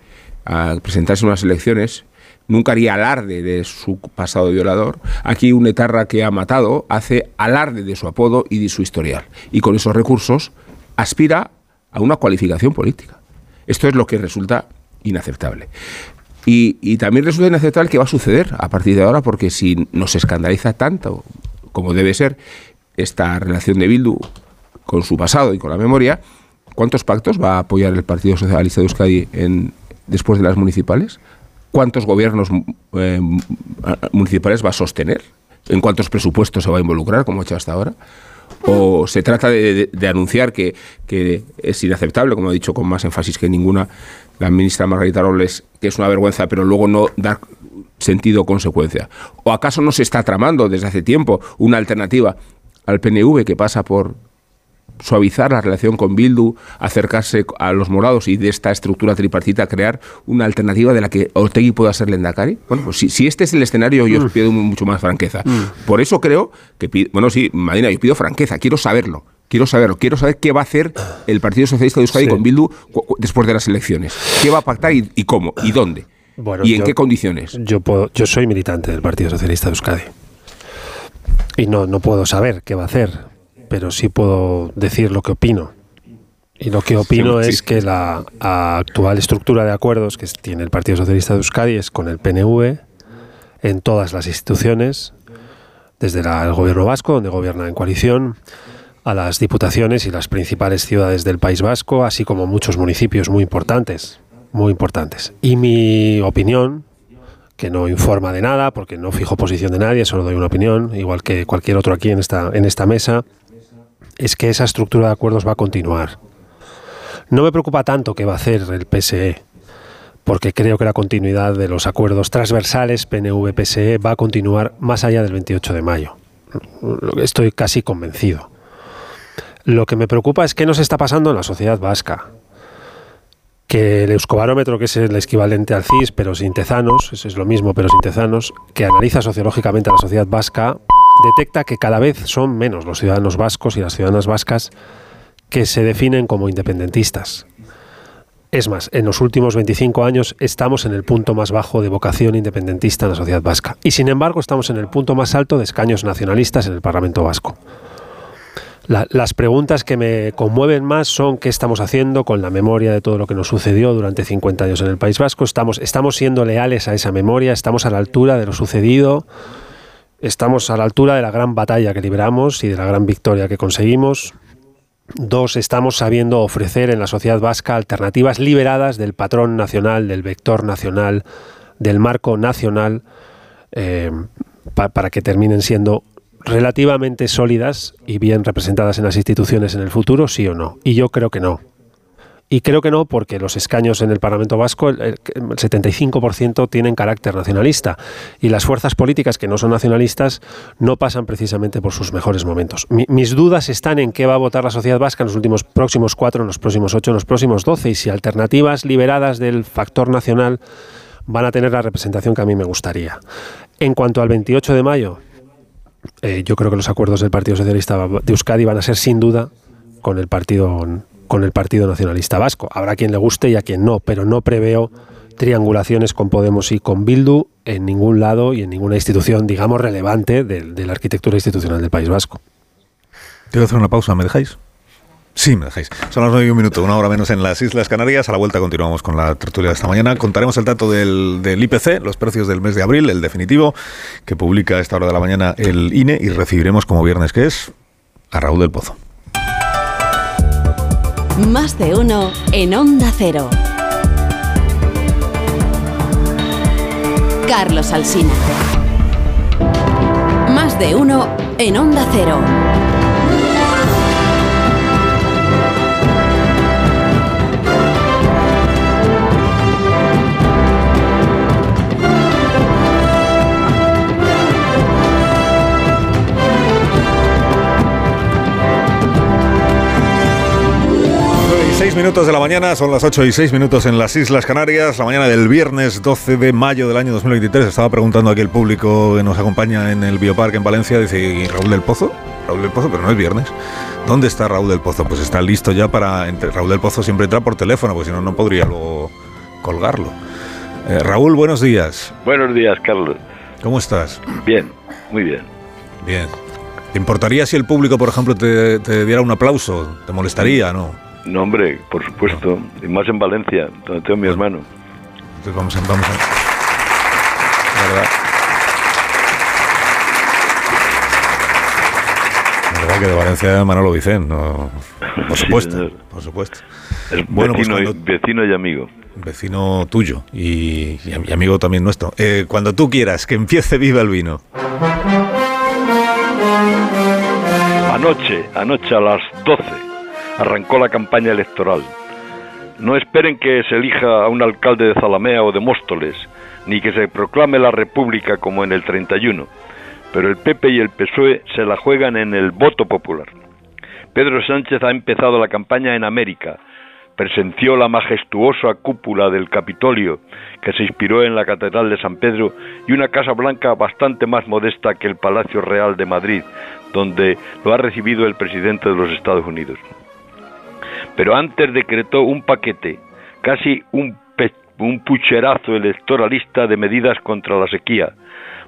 ah, presentarse en unas elecciones, nunca haría alarde de su pasado violador. Aquí un etarra que ha matado hace alarde de su apodo y de su historial. Y con esos recursos aspira a una cualificación política. Esto es lo que resulta inaceptable. Y, y también resulta inaceptable que va a suceder a partir de ahora, porque si nos escandaliza tanto como debe ser esta relación de Bildu con su pasado y con la memoria, ¿cuántos pactos va a apoyar el Partido Socialista de Euskadi en, después de las municipales? ¿Cuántos gobiernos eh, municipales va a sostener? ¿En cuántos presupuestos se va a involucrar, como ha hecho hasta ahora? ¿O se trata de, anunciar que, que es inaceptable, como ha dicho con más énfasis que ninguna la ministra Margarita Robles, que es una vergüenza, pero luego no dar sentido o consecuencia? ¿O acaso no se está tramando desde hace tiempo una alternativa al PNV que pasa por suavizar la relación con Bildu, acercarse a los morados y de esta estructura tripartita crear una alternativa de la que Ortegui pueda ser Lendakari? Bueno, pues si, si este es el escenario, yo os pido mucho más franqueza. Por eso creo que, bueno, sí, Madina, yo pido franqueza, quiero saberlo. Quiero saberlo, quiero saber qué va a hacer el Partido Socialista de Euskadi Sí. con Bildu después de las elecciones. ¿Qué va a pactar y, y cómo? ¿Y dónde? Bueno, ¿Y en yo- qué condiciones? Yo, puedo, yo soy militante del Partido Socialista de Euskadi. Y no, no puedo saber qué va a hacer, pero sí puedo decir lo que opino. Y lo que opino Sí, es sí. que la actual estructura de acuerdos que tiene el Partido Socialista de Euskadi es con el PNV en todas las instituciones, desde la- el gobierno vasco, donde gobierna en coalición, a las diputaciones y las principales ciudades del País Vasco, así como muchos municipios muy importantes, muy importantes. Y mi opinión, que no informa de nada, porque no fijo posición de nadie, solo doy una opinión, igual que cualquier otro aquí en esta, en esta mesa, es que esa estructura de acuerdos va a continuar. No me preocupa tanto qué va a hacer el PSE, porque creo que la continuidad de los acuerdos transversales PNV-PSE va a continuar más allá del 28 de mayo. Estoy casi convencido. Lo que me preocupa es qué nos está pasando en la sociedad vasca. Que el Euskobarómetro, que es el equivalente al CIS, pero sin tezanos, eso es lo mismo, pero sin tezanos, que analiza sociológicamente a la sociedad vasca, detecta que cada vez son menos los ciudadanos vascos y las ciudadanas vascas que se definen como independentistas. Es más, en los últimos 25 años estamos en el punto más bajo de vocación independentista en la sociedad vasca. Y sin embargo estamos en el punto más alto de escaños nacionalistas en el Parlamento vasco. Las preguntas que me conmueven más son qué estamos haciendo con la memoria de todo lo que nos sucedió durante 50 años en el País Vasco. Estamos, estamos siendo leales a esa memoria, estamos a la altura de lo sucedido, estamos a la altura de la gran batalla que libramos y de la gran victoria que conseguimos. Dos, estamos sabiendo ofrecer en la sociedad vasca alternativas liberadas del patrón nacional, del vector nacional, del marco nacional, eh, para que terminen siendo relativamente sólidas y bien representadas en las instituciones en el futuro, sí o no. Y yo creo que no. Y creo que no, porque los escaños en el Parlamento Vasco, el, 75% tienen carácter nacionalista. Y las fuerzas políticas que no son nacionalistas no pasan precisamente por sus mejores momentos. mis dudas están en qué va a votar la sociedad vasca en los últimos próximos cuatro, en los próximos ocho, en los próximos doce. Y si alternativas liberadas del factor nacional van a tener la representación que a mí me gustaría. En cuanto al 28 de mayo, eh, yo creo que los acuerdos del Partido Socialista de Euskadi van a ser sin duda con el Partido con el Partido Nacionalista Vasco. Habrá quien le guste y a quien no, pero no preveo triangulaciones con Podemos y con Bildu en ningún lado y en ninguna institución, digamos, relevante de, la arquitectura institucional del País Vasco. Quiero hacer una pausa, ¿me dejáis? Sí, me dejáis. Son las nueve y un minuto, una hora menos en las Islas Canarias. A la vuelta continuamos con la tertulia de esta mañana. Contaremos el dato del, del, IPC, los precios del mes de abril, el definitivo, que publica a esta hora de la mañana el INE y recibiremos como viernes que es a Raúl del Pozo. Más de uno en Onda Cero. Carlos Alsina. Más de uno en Onda Cero. Seis minutos de la mañana, son las 8 y 6 minutos en las Islas Canarias, la mañana del viernes 12 de mayo del año 2023. Estaba preguntando aquí el público que nos acompaña en el Bioparque en Valencia, dice, ¿y Raúl del Pozo? Raúl del Pozo, pero no es viernes. ¿Dónde está Raúl del Pozo? Pues está listo ya para... Raúl del Pozo siempre entra por teléfono, porque si no, no podría luego colgarlo. Eh, Raúl, buenos días. Buenos días, Carlos. ¿Cómo estás? Bien, muy bien. Bien. ¿Te importaría si el público, por ejemplo, te, te diera un aplauso? ¿Te molestaría, no? No, hombre, por supuesto. Y más en Valencia, donde tengo mi hermano. Entonces vamos a... Vamos a... La verdad. La verdad que de Valencia Manolo Vicente, no, por supuesto, por supuesto. Es bueno, pues vecino, pues vecino y amigo. Vecino tuyo y, y amigo también nuestro. Eh, cuando tú quieras, que empiece Viva el Vino. Anoche, anoche a las 12 arrancó la campaña electoral. No esperen que se elija a un alcalde de Zalamea o de Móstoles, ni que se proclame la República como en el 31, pero el PP y el PSOE se la juegan en el voto popular. Pedro Sánchez ha empezado la campaña en América, presenció la majestuosa cúpula del Capitolio, que se inspiró en la Catedral de San Pedro, y una Casa Blanca bastante más modesta que el Palacio Real de Madrid, donde lo ha recibido el presidente de los Estados Unidos pero antes decretó un paquete, casi un, pucherazo electoralista de medidas contra la sequía,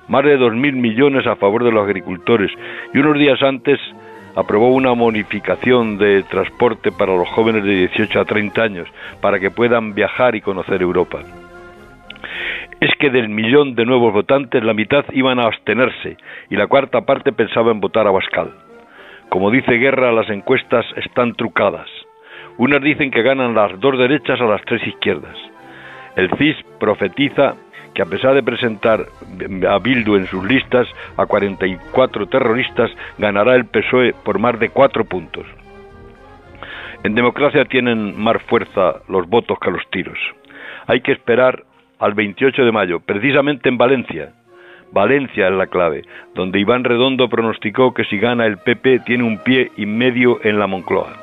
más de dos mil millones a favor de los agricultores, y unos días antes aprobó una bonificación de transporte para los jóvenes de 18 a 30 años, para que puedan viajar y conocer Europa. Es que del millón de nuevos votantes, la mitad iban a abstenerse y la cuarta parte pensaba en votar a Bascal. Como dice Guerra, las encuestas están trucadas. Unas dicen que ganan las dos derechas a las tres izquierdas. El CIS profetiza que a pesar de presentar a Bildu en sus listas a 44 terroristas, ganará el PSOE por más de cuatro puntos. En democracia tienen más fuerza los votos que los tiros. Hay que esperar al 28 de mayo, precisamente en Valencia. Valencia es la clave, donde Iván Redondo pronosticó que si gana el PP tiene un pie y medio en la Moncloa.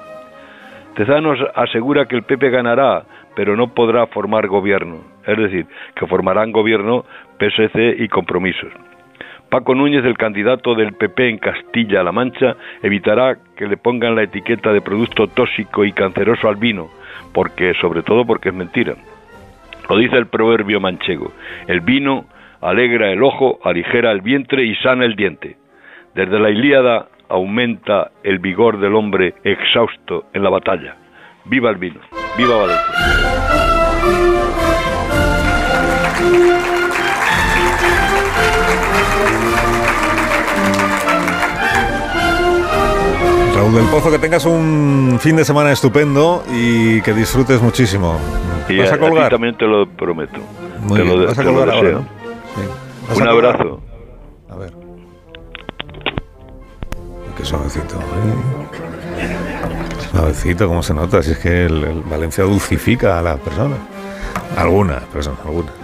Tezanos asegura que el PP ganará, pero no podrá formar gobierno, es decir, que formarán gobierno PSC y compromisos. Paco Núñez, el candidato del PP en Castilla-La Mancha, evitará que le pongan la etiqueta de producto tóxico y canceroso al vino, porque, sobre todo porque es mentira. Lo dice el proverbio manchego. El vino alegra el ojo, aligera el vientre y sana el diente. Desde la Ilíada aumenta el vigor del hombre exhausto en la batalla. ¡Viva el vino! ¡Viva Valencia! Raúl del Pozo, que tengas un fin de semana estupendo y que disfrutes muchísimo. Y ¿Vas a ti colgar? también te lo prometo. Muy te bien, lo, vas a colgar ahora, deseo. ¿no? ¿Vas Un a colgar? abrazo. Qué suavecito. ¿eh? Suavecito, ¿cómo se nota? Si es que el, Valencia dulcifica a la persona. Algunas personas, algunas.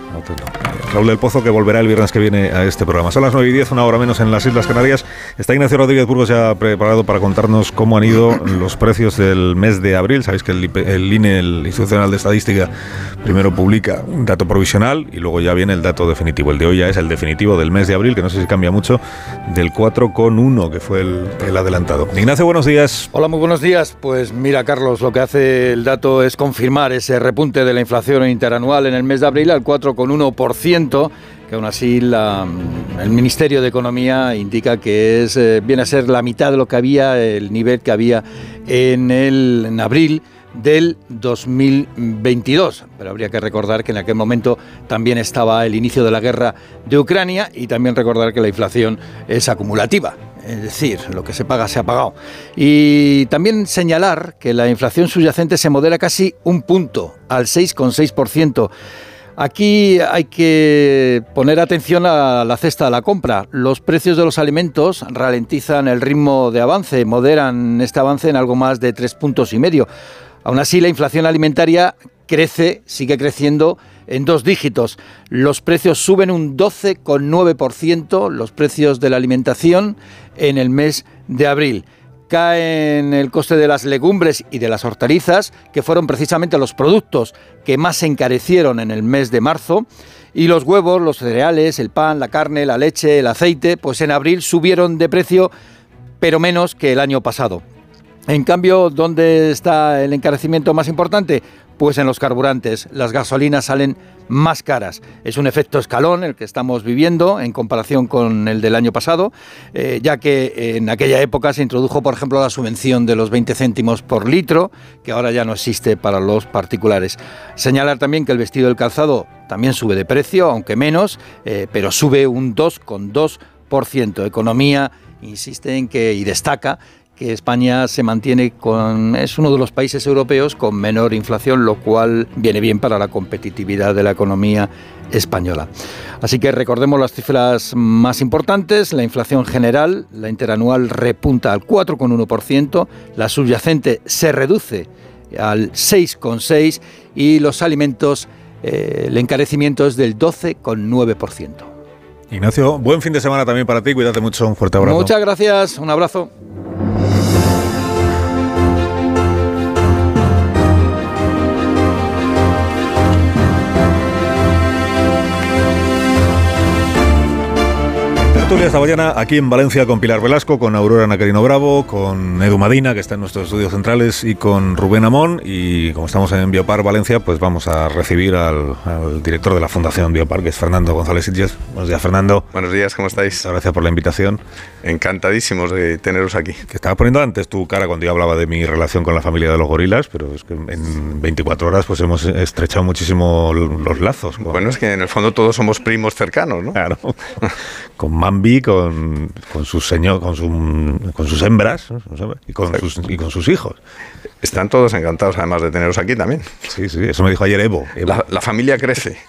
Raúl del Pozo, que volverá el viernes que viene a este programa. Son las 9 y 10, una hora menos en las Islas Canarias. Está Ignacio Rodríguez Burgos ya preparado para contarnos cómo han ido los precios del mes de abril. Sabéis que el, el INE, el Instituto Nacional de Estadística, primero publica un dato provisional y luego ya viene el dato definitivo. El de hoy ya es el definitivo del mes de abril, que no sé si cambia mucho, del 4,1, que fue el, el adelantado. Ignacio, buenos días. Hola, muy buenos días. Pues mira, Carlos, lo que hace el dato es confirmar ese repunte de la inflación interanual en el mes de abril al 4,1%, que aún así la- el Ministerio de Economía indica que es, eh, viene a ser la mitad de lo que había, el nivel que había en, el, en abril del 2022. Pero habría que recordar que en aquel momento también estaba el inicio de la guerra de Ucrania y también recordar que la inflación es acumulativa. Es decir, lo que se paga se ha pagado. Y también señalar que la inflación subyacente se modera casi un punto, al 6,6%. Aquí hay que poner atención a la cesta de la compra. Los precios de los alimentos ralentizan el ritmo de avance, moderan este avance en algo más de tres puntos y medio. Aún así, la inflación alimentaria crece, sigue creciendo en dos dígitos. Los precios suben un 12,9%, los precios de la alimentación en el mes de abril. Caen el coste de las legumbres y de las hortalizas, que fueron precisamente los productos que más se encarecieron en el mes de marzo. Y los huevos, los cereales, el pan, la carne, la leche, el aceite, pues en abril subieron de precio, pero menos que el año pasado. En cambio, ¿dónde está el encarecimiento más importante? Pues en los carburantes. Las gasolinas salen más caras. Es un efecto escalón el que estamos viviendo en comparación con el del año pasado, eh, ya que en aquella época se introdujo, por ejemplo, la subvención de los 20 céntimos por litro, que ahora ya no existe para los particulares. Señalar también que el vestido del calzado también sube de precio, aunque menos, eh, pero sube un 2,2%. Economía insiste en que y destaca que España se mantiene con es uno de los países europeos con menor inflación, lo cual viene bien para la competitividad de la economía española. Así que recordemos las cifras más importantes, la inflación general, la interanual repunta al 4,1%, la subyacente se reduce al 6,6 y los alimentos eh, el encarecimiento es del 12,9%. Ignacio, buen fin de semana también para ti. Cuídate mucho. Un fuerte abrazo. Muchas gracias, un abrazo. Tertulia esta mañana aquí en Valencia con Pilar Velasco, con Aurora Nacarino Bravo, con Edu Madina, que está en nuestros estudios centrales, y con Rubén Amón. Y como estamos en Biopar Valencia, pues vamos a recibir al, al director de la Fundación Biopar, que es Fernando González Sitges. Buenos días, Fernando. Buenos días, ¿cómo estáis? Muchas gracias por la invitación. Encantadísimos de teneros aquí. Que estaba poniendo antes tu cara cuando yo hablaba de mi relación con la familia de los gorilas, pero es que en 24 horas pues hemos estrechado muchísimo los lazos. Bueno, es que en el fondo todos somos primos cercanos, ¿no? Claro. Con Mami Bambi con, con sus señor, con, su- con sus hembras ¿no? y, con sus, y con sus hijos. Están todos encantados, además de teneros aquí también. Sí, sí, eso me dijo ayer Evo. Evo. La, la familia crece.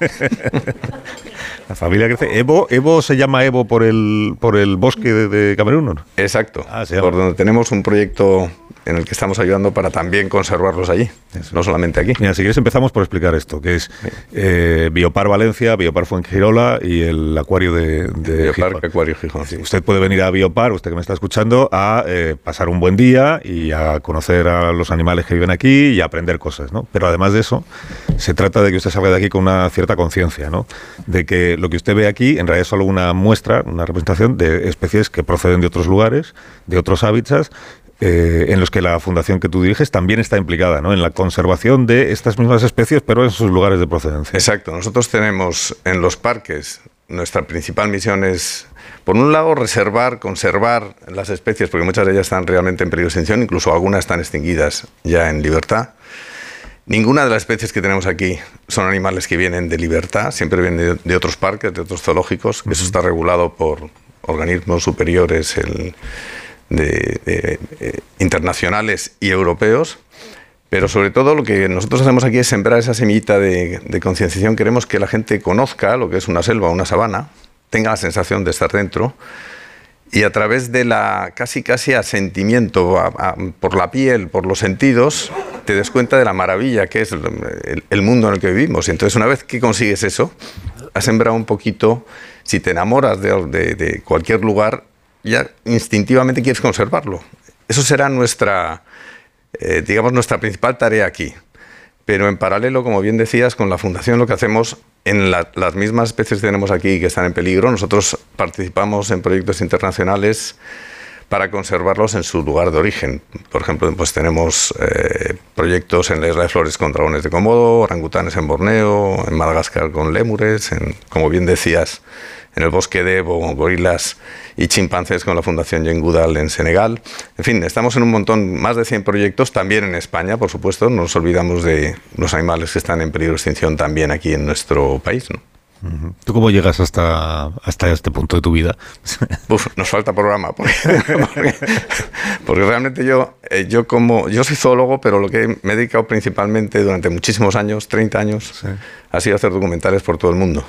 La familia crece. Evo, Evo se llama Evo por el, por el bosque de, de Camerún. ¿no? Exacto. Ah, por donde tenemos un proyecto en el que estamos ayudando para también conservarlos allí, no solamente aquí. Mira, si quieres empezamos por explicar esto, que es eh, Biopar Valencia, Biopar Fuengirola y el acuario de, de Biopar Gijón. Acuario Gijón. Sí, Usted puede venir a Biopar, usted que me está escuchando, a eh, pasar un buen día y a conocer a los animales que viven aquí y a aprender cosas, ¿no? Pero además de eso, se trata de que usted salga de aquí con una cierta conciencia, ¿no? De que lo que usted ve aquí en realidad es solo una muestra, una representación de especies que proceden de otros lugares, de otros hábitats, eh, en los que la fundación que tú diriges también está implicada, ¿no? En la conservación de estas mismas especies, pero en sus lugares de procedencia. Exacto. Nosotros tenemos en los parques, nuestra principal misión es, por un lado, reservar, conservar las especies, porque muchas de ellas están realmente en peligro de extinción, incluso algunas están extinguidas ya en libertad. Ninguna de las especies que tenemos aquí son animales que vienen de libertad, siempre vienen de, de otros parques, de otros zoológicos. Eso está regulado por organismos superiores el- eh, internacionales y europeos. Pero sobre todo lo que nosotros hacemos aquí es sembrar esa semillita de, concienciación. Queremos que la gente conozca lo que es una selva, una sabana, tenga la sensación de estar dentro y a través de la casi casi asentimiento por la piel, por los sentidos, te des cuenta de la maravilla que es el, mundo en el que vivimos. Y entonces una vez que consigues eso, has sembrado un poquito, si te enamoras de cualquier lugar, ya instintivamente quieres conservarlo. Eso será nuestra, eh, digamos, nuestra principal tarea aquí. Pero en paralelo, como bien decías, con la Fundación lo que hacemos en la- las mismas especies que tenemos aquí que están en peligro, nosotros participamos en proyectos internacionales para conservarlos en su lugar de origen. Por ejemplo, pues tenemos eh, proyectos en la isla de Flores con dragones de Komodo, orangutanes en Borneo, en Madagascar con lémures, en, como bien decías, en el bosque de Evo, gorilas y chimpancés con la Fundación Goodall en Senegal. En fin, estamos en un montón, más de 100 proyectos, también en España, por supuesto. No nos olvidamos de los animales que están en peligro de extinción también aquí en nuestro país. ¿no? ¿Tú cómo llegas hasta, hasta este punto de tu vida? Uf, nos falta programa, porque, porque, porque realmente yo, eh, yo como, yo soy zoólogo, pero lo que me he dedicado principalmente durante muchísimos años, 30 años, ha sido hacer documentales por todo el mundo.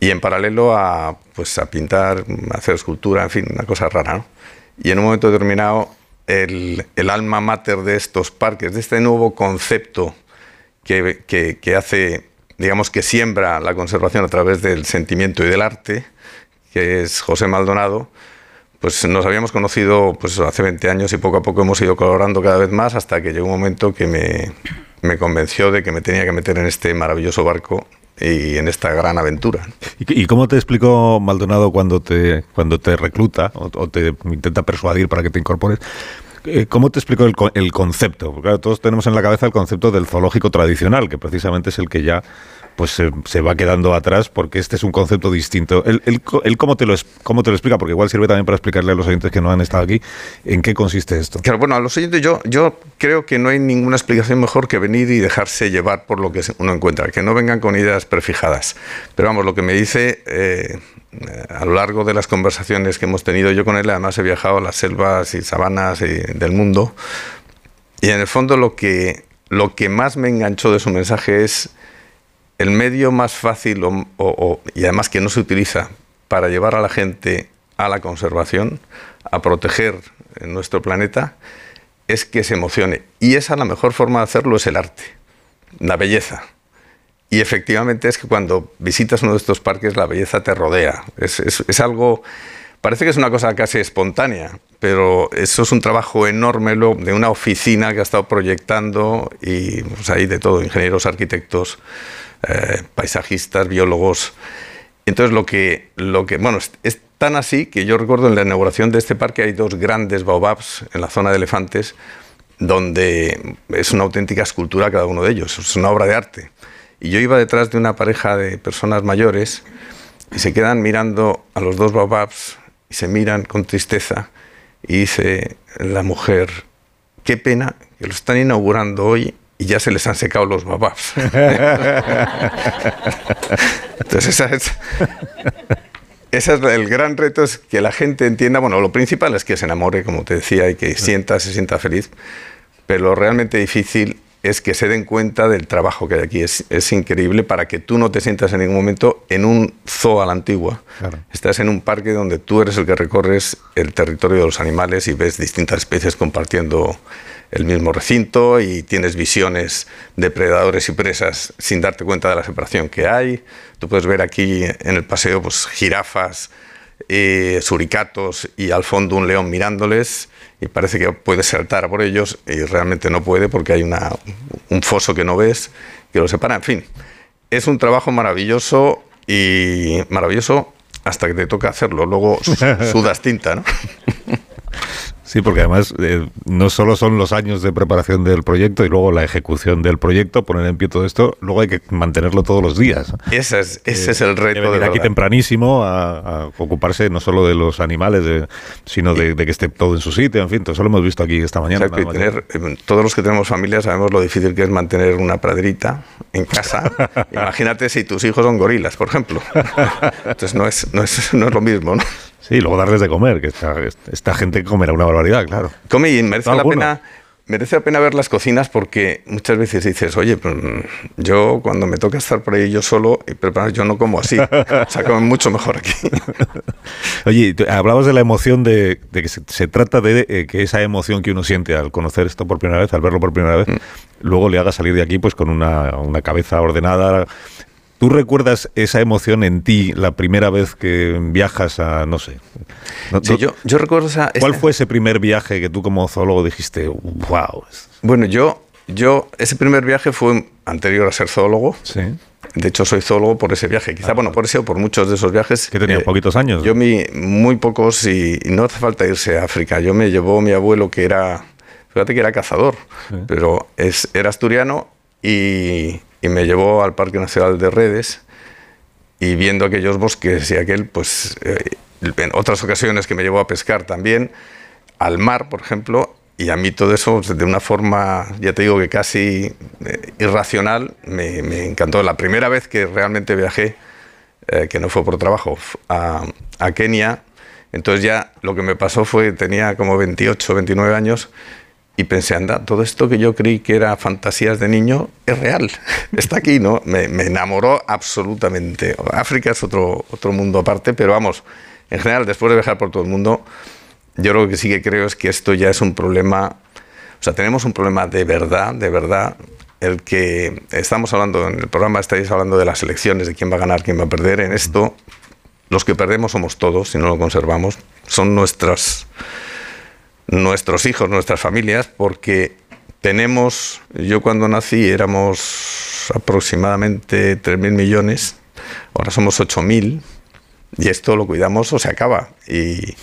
Y en paralelo a, pues, a pintar, a hacer escultura, en fin, una cosa rara. ¿no? Y en un momento determinado, el, el alma mater de estos parques, de este nuevo concepto que, que, que hace, digamos, que siembra la conservación a través del sentimiento y del arte, que es José Maldonado, pues nos habíamos conocido pues, hace 20 años y poco a poco hemos ido colaborando cada vez más hasta que llegó un momento que me, me convenció de que me tenía que meter en este maravilloso barco y en esta gran aventura. ¿Y, cómo te explicó Maldonado cuando te, cuando te recluta o, te intenta persuadir para que te incorpores? Eh, ¿Cómo te explicó el, el concepto? Porque claro, todos tenemos en la cabeza el concepto del zoológico tradicional, que precisamente es el que ya pues se, va quedando atrás porque este es un concepto distinto. ¿El, el co- el cómo, te lo, cómo te lo explica? Porque igual sirve también para explicarle a los oyentes que no han estado aquí en qué consiste esto. Claro, bueno, a los oyentes yo, yo creo que no hay ninguna explicación mejor que venir y dejarse llevar por lo que uno encuentra, que no vengan con ideas prefijadas. Pero vamos, lo que me dice eh, a lo largo de las conversaciones que hemos tenido yo con él, además he viajado a las selvas y sabanas del mundo, y en el fondo lo que, lo que más me enganchó de su mensaje es el medio más fácil y además que no se utiliza para llevar a la gente a la conservación, a proteger nuestro planeta, es que se emocione. Y esa la mejor forma de hacerlo es el arte, la belleza. Y efectivamente es que cuando visitas uno de estos parques la belleza te rodea. Es, algo, parece que es una cosa casi espontánea, pero eso es un trabajo enorme de una oficina que ha estado proyectando y pues, hay de todo, ingenieros, arquitectos, eh, paisajistas, biólogos. Entonces lo que, lo que bueno, es, es tan así que yo recuerdo en la inauguración de este parque hay dos grandes baobabs en la zona de elefantes donde es una auténtica escultura cada uno de ellos, es una obra de arte. Y yo iba detrás de una pareja de personas mayores y se quedan mirando a los dos baobabs y se miran con tristeza y dice la mujer, qué pena que lo están inaugurando hoy y ya se les han secado los baobabs. Entonces esa es el gran reto, es que la gente entienda, bueno, lo principal es que se enamore, como te decía, y que sienta, se sienta feliz, pero lo realmente difícil es que se den cuenta del trabajo que hay aquí. Es, es increíble para que tú no te sientas en ningún momento en un zoo a la antigua. Estás en un parque donde tú eres el que recorres el territorio de los animales y ves distintas especies compartiendo el mismo recinto y tienes visiones de predadores y presas sin darte cuenta de la separación que hay. Tú puedes ver aquí en el paseo pues, jirafas, eh, suricatos y al fondo un león mirándoles y parece que puede saltar por ellos y realmente no puede porque hay una, un foso que no ves que lo separa. En fin, es un trabajo maravilloso y maravilloso hasta que te toca hacerlo. Luego sudas tinta, ¿no? Sí, porque además eh, no solo son los años de preparación del proyecto y luego la ejecución del proyecto, poner en pie todo esto, luego hay que mantenerlo todos los días. Ese es, ese es el reto. de de aquí tempranísimo a, a ocuparse no solo de los animales, de- sino de, de que esté todo en su sitio, en fin, todo eso lo hemos visto aquí esta mañana. Exacto, y tener, eh, todos los que tenemos familia sabemos lo difícil que es mantener una praderita en casa. Imagínate si tus hijos son gorilas, por ejemplo. Entonces no es, no es, no es lo mismo, ¿no? Sí, luego darles de comer, que esta, esta gente comerá una barbaridad, claro. Come y merece la pena. Merece la pena ver las cocinas porque muchas veces dices, oye, pues, mm, yo cuando me toca estar por ahí yo solo y preparar, yo no como así. O sea, comen mucho mejor aquí. Oye, hablabas de la emoción de, de que se, se trata de eh, que esa emoción que uno siente al conocer esto por primera vez, al verlo por primera Mm. vez, luego le haga salir de aquí pues con una, una cabeza ordenada. ¿Tú recuerdas esa emoción en ti la primera vez que viajas a, no sé? no- Sí, yo, yo recuerdo esa, ¿Cuál esa- fue ese primer viaje que tú como zoólogo dijiste, wow? Bueno, yo, yo, ese primer viaje fue anterior a ser zoólogo. Sí. De hecho, soy zoólogo por ese viaje. Quizá, bueno, por ese o por muchos de esos viajes. Que tenía eh, poquitos años. Yo mi, muy pocos y, y no hace falta irse a África. Yo me llevó mi abuelo que era, fíjate que era cazador, pero es, era asturiano y, y me llevó al Parque Nacional de Redes y viendo aquellos bosques y aquel, pues eh, en otras ocasiones que me llevó a pescar también, al mar, por ejemplo, y a mí todo eso pues, de una forma, ya te digo que casi eh, irracional, me, encantó. La primera vez que realmente viajé, eh, que no fue por trabajo, a, a Kenia, entonces ya lo que me pasó fue, tenía como 28, 29 años, y pensé, anda, todo esto que yo creí que era fantasías de niño es real, está aquí, ¿no? Me, me enamoró absolutamente. África es otro, otro mundo aparte, pero vamos, en general, después de viajar por todo el mundo, yo lo que sí que creo es que esto ya es un problema, o sea, tenemos un problema de verdad, de verdad, el que estamos hablando, en el programa estáis hablando de las elecciones, de quién va a ganar, quién va a perder, en esto los que perdemos somos todos si no lo conservamos, son nuestras nuestros hijos, nuestras familias, porque tenemos, yo cuando nací éramos aproximadamente 3.000 millones, ahora somos 8.000, y esto lo cuidamos o se acaba. Y,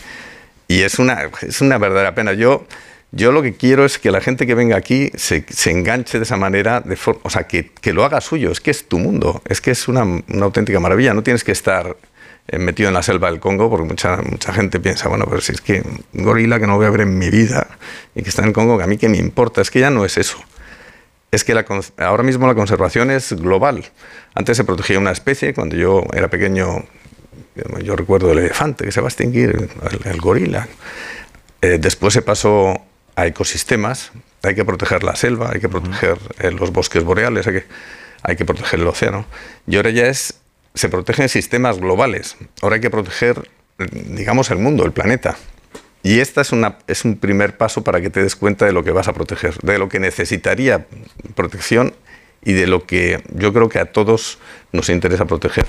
y es, una, es una verdadera pena. Yo, yo lo que quiero es que la gente que venga aquí se, se enganche de esa manera, de o sea, que, que lo haga suyo, es que es tu mundo, es que es una, una auténtica maravilla, no tienes que estar metido en la selva del Congo, porque mucha, mucha gente piensa, bueno, pero si es que un gorila que no voy a ver en mi vida y que está en el Congo, que a mí que me importa, es que ya no es eso. Es que la ahora mismo la conservación es global. Antes se protegía una especie, cuando yo era pequeño, yo recuerdo el elefante que se va a extinguir, el, el gorila. Eh, después se pasó a ecosistemas, hay que proteger la selva, hay que proteger eh, los bosques boreales, hay que, hay que proteger el océano. Y ahora ya es, se protegen sistemas globales, ahora hay que proteger, digamos, el mundo, el planeta. Y esta es, una, es un primer paso para que te des cuenta de lo que vas a proteger, de lo que necesitaría protección y de lo que yo creo que a todos nos interesa proteger.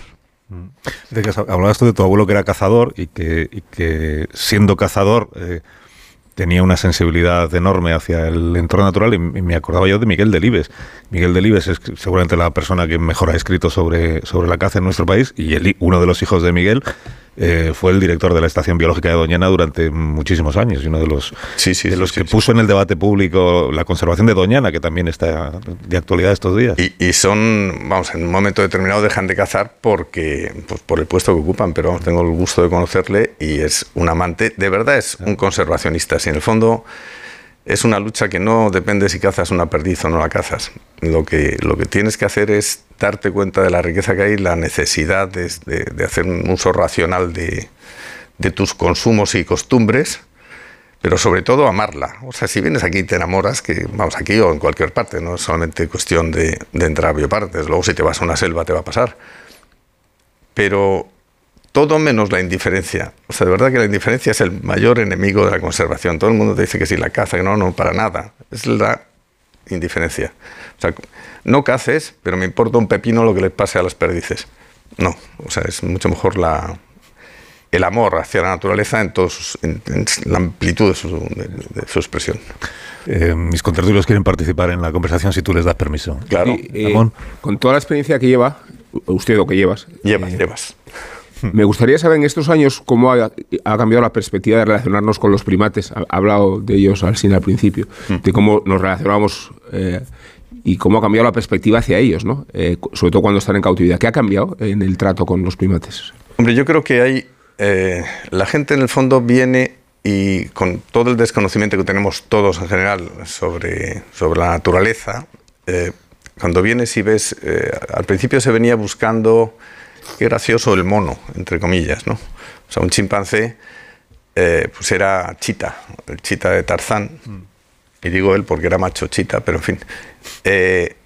Que hablabas tú de tu abuelo que era cazador y que, que siendo cazador eh, tenía una sensibilidad enorme hacia el entorno natural y, me acordaba yo de Miguel Delibes. Miguel Delibes es seguramente la persona que mejor ha escrito sobre, sobre la caza en nuestro país y el uno de los hijos de Miguel eh, fue el director de la Estación Biológica de Doñana durante muchísimos años y uno de los, de los que puso en el debate público la conservación de Doñana, que también está de actualidad estos días. Y, y son, vamos, en un momento determinado dejan de cazar porque, pues, por el puesto que ocupan, pero vamos, tengo el gusto de conocerle y es un amante, de verdad es un conservacionista. Si en el fondo es una lucha que no depende si cazas una perdiz o no la cazas. Lo que, lo que tienes que hacer es darte cuenta de la riqueza que hay, la necesidad de, de- de hacer un uso racional de, de tus consumos y costumbres, pero sobre todo amarla. O sea, si vienes aquí y te enamoras, que vamos aquí o en cualquier parte, no es solamente cuestión de, de entrar a biopartes, luego si te vas a una selva te va a pasar. Pero todo menos la indiferencia. O sea, de verdad que la indiferencia es el mayor enemigo de la conservación. Todo el mundo te dice que si la caza, que no, no, para nada. Es la indiferencia. O sea, no caces, pero me importa un pepino lo que le pase a las perdices. No, o sea, es mucho mejor la, el amor hacia la naturaleza en, todos sus- en, en la amplitud de su, de- de su expresión. Eh, mis contertulios quieren participar en la conversación si tú les das permiso. Claro. Eh, con toda la experiencia que lleva, usted o que llevas. Llevas, llevas. Me gustaría saber en estos años cómo ha, ha cambiado la perspectiva de relacionarnos con los primates. Ha, ha hablado de ellos al principio, de cómo nos relacionamos eh, y cómo ha cambiado la perspectiva hacia ellos, ¿no? Eh, sobre todo cuando están en cautividad. ¿Qué ha cambiado en el trato con los primates? Hombre, yo creo que hay. eh, la gente en el fondo viene y con todo el desconocimiento que tenemos todos en general sobre, sobre la naturaleza, eh, cuando vienes y ves. al principio se venía buscando. Qué gracioso el mono, entre comillas, ¿no? O sea, un chimpancé, eh, pues era chita, el chita de Tarzán. Y digo él porque era macho chita, pero en fin. Eh,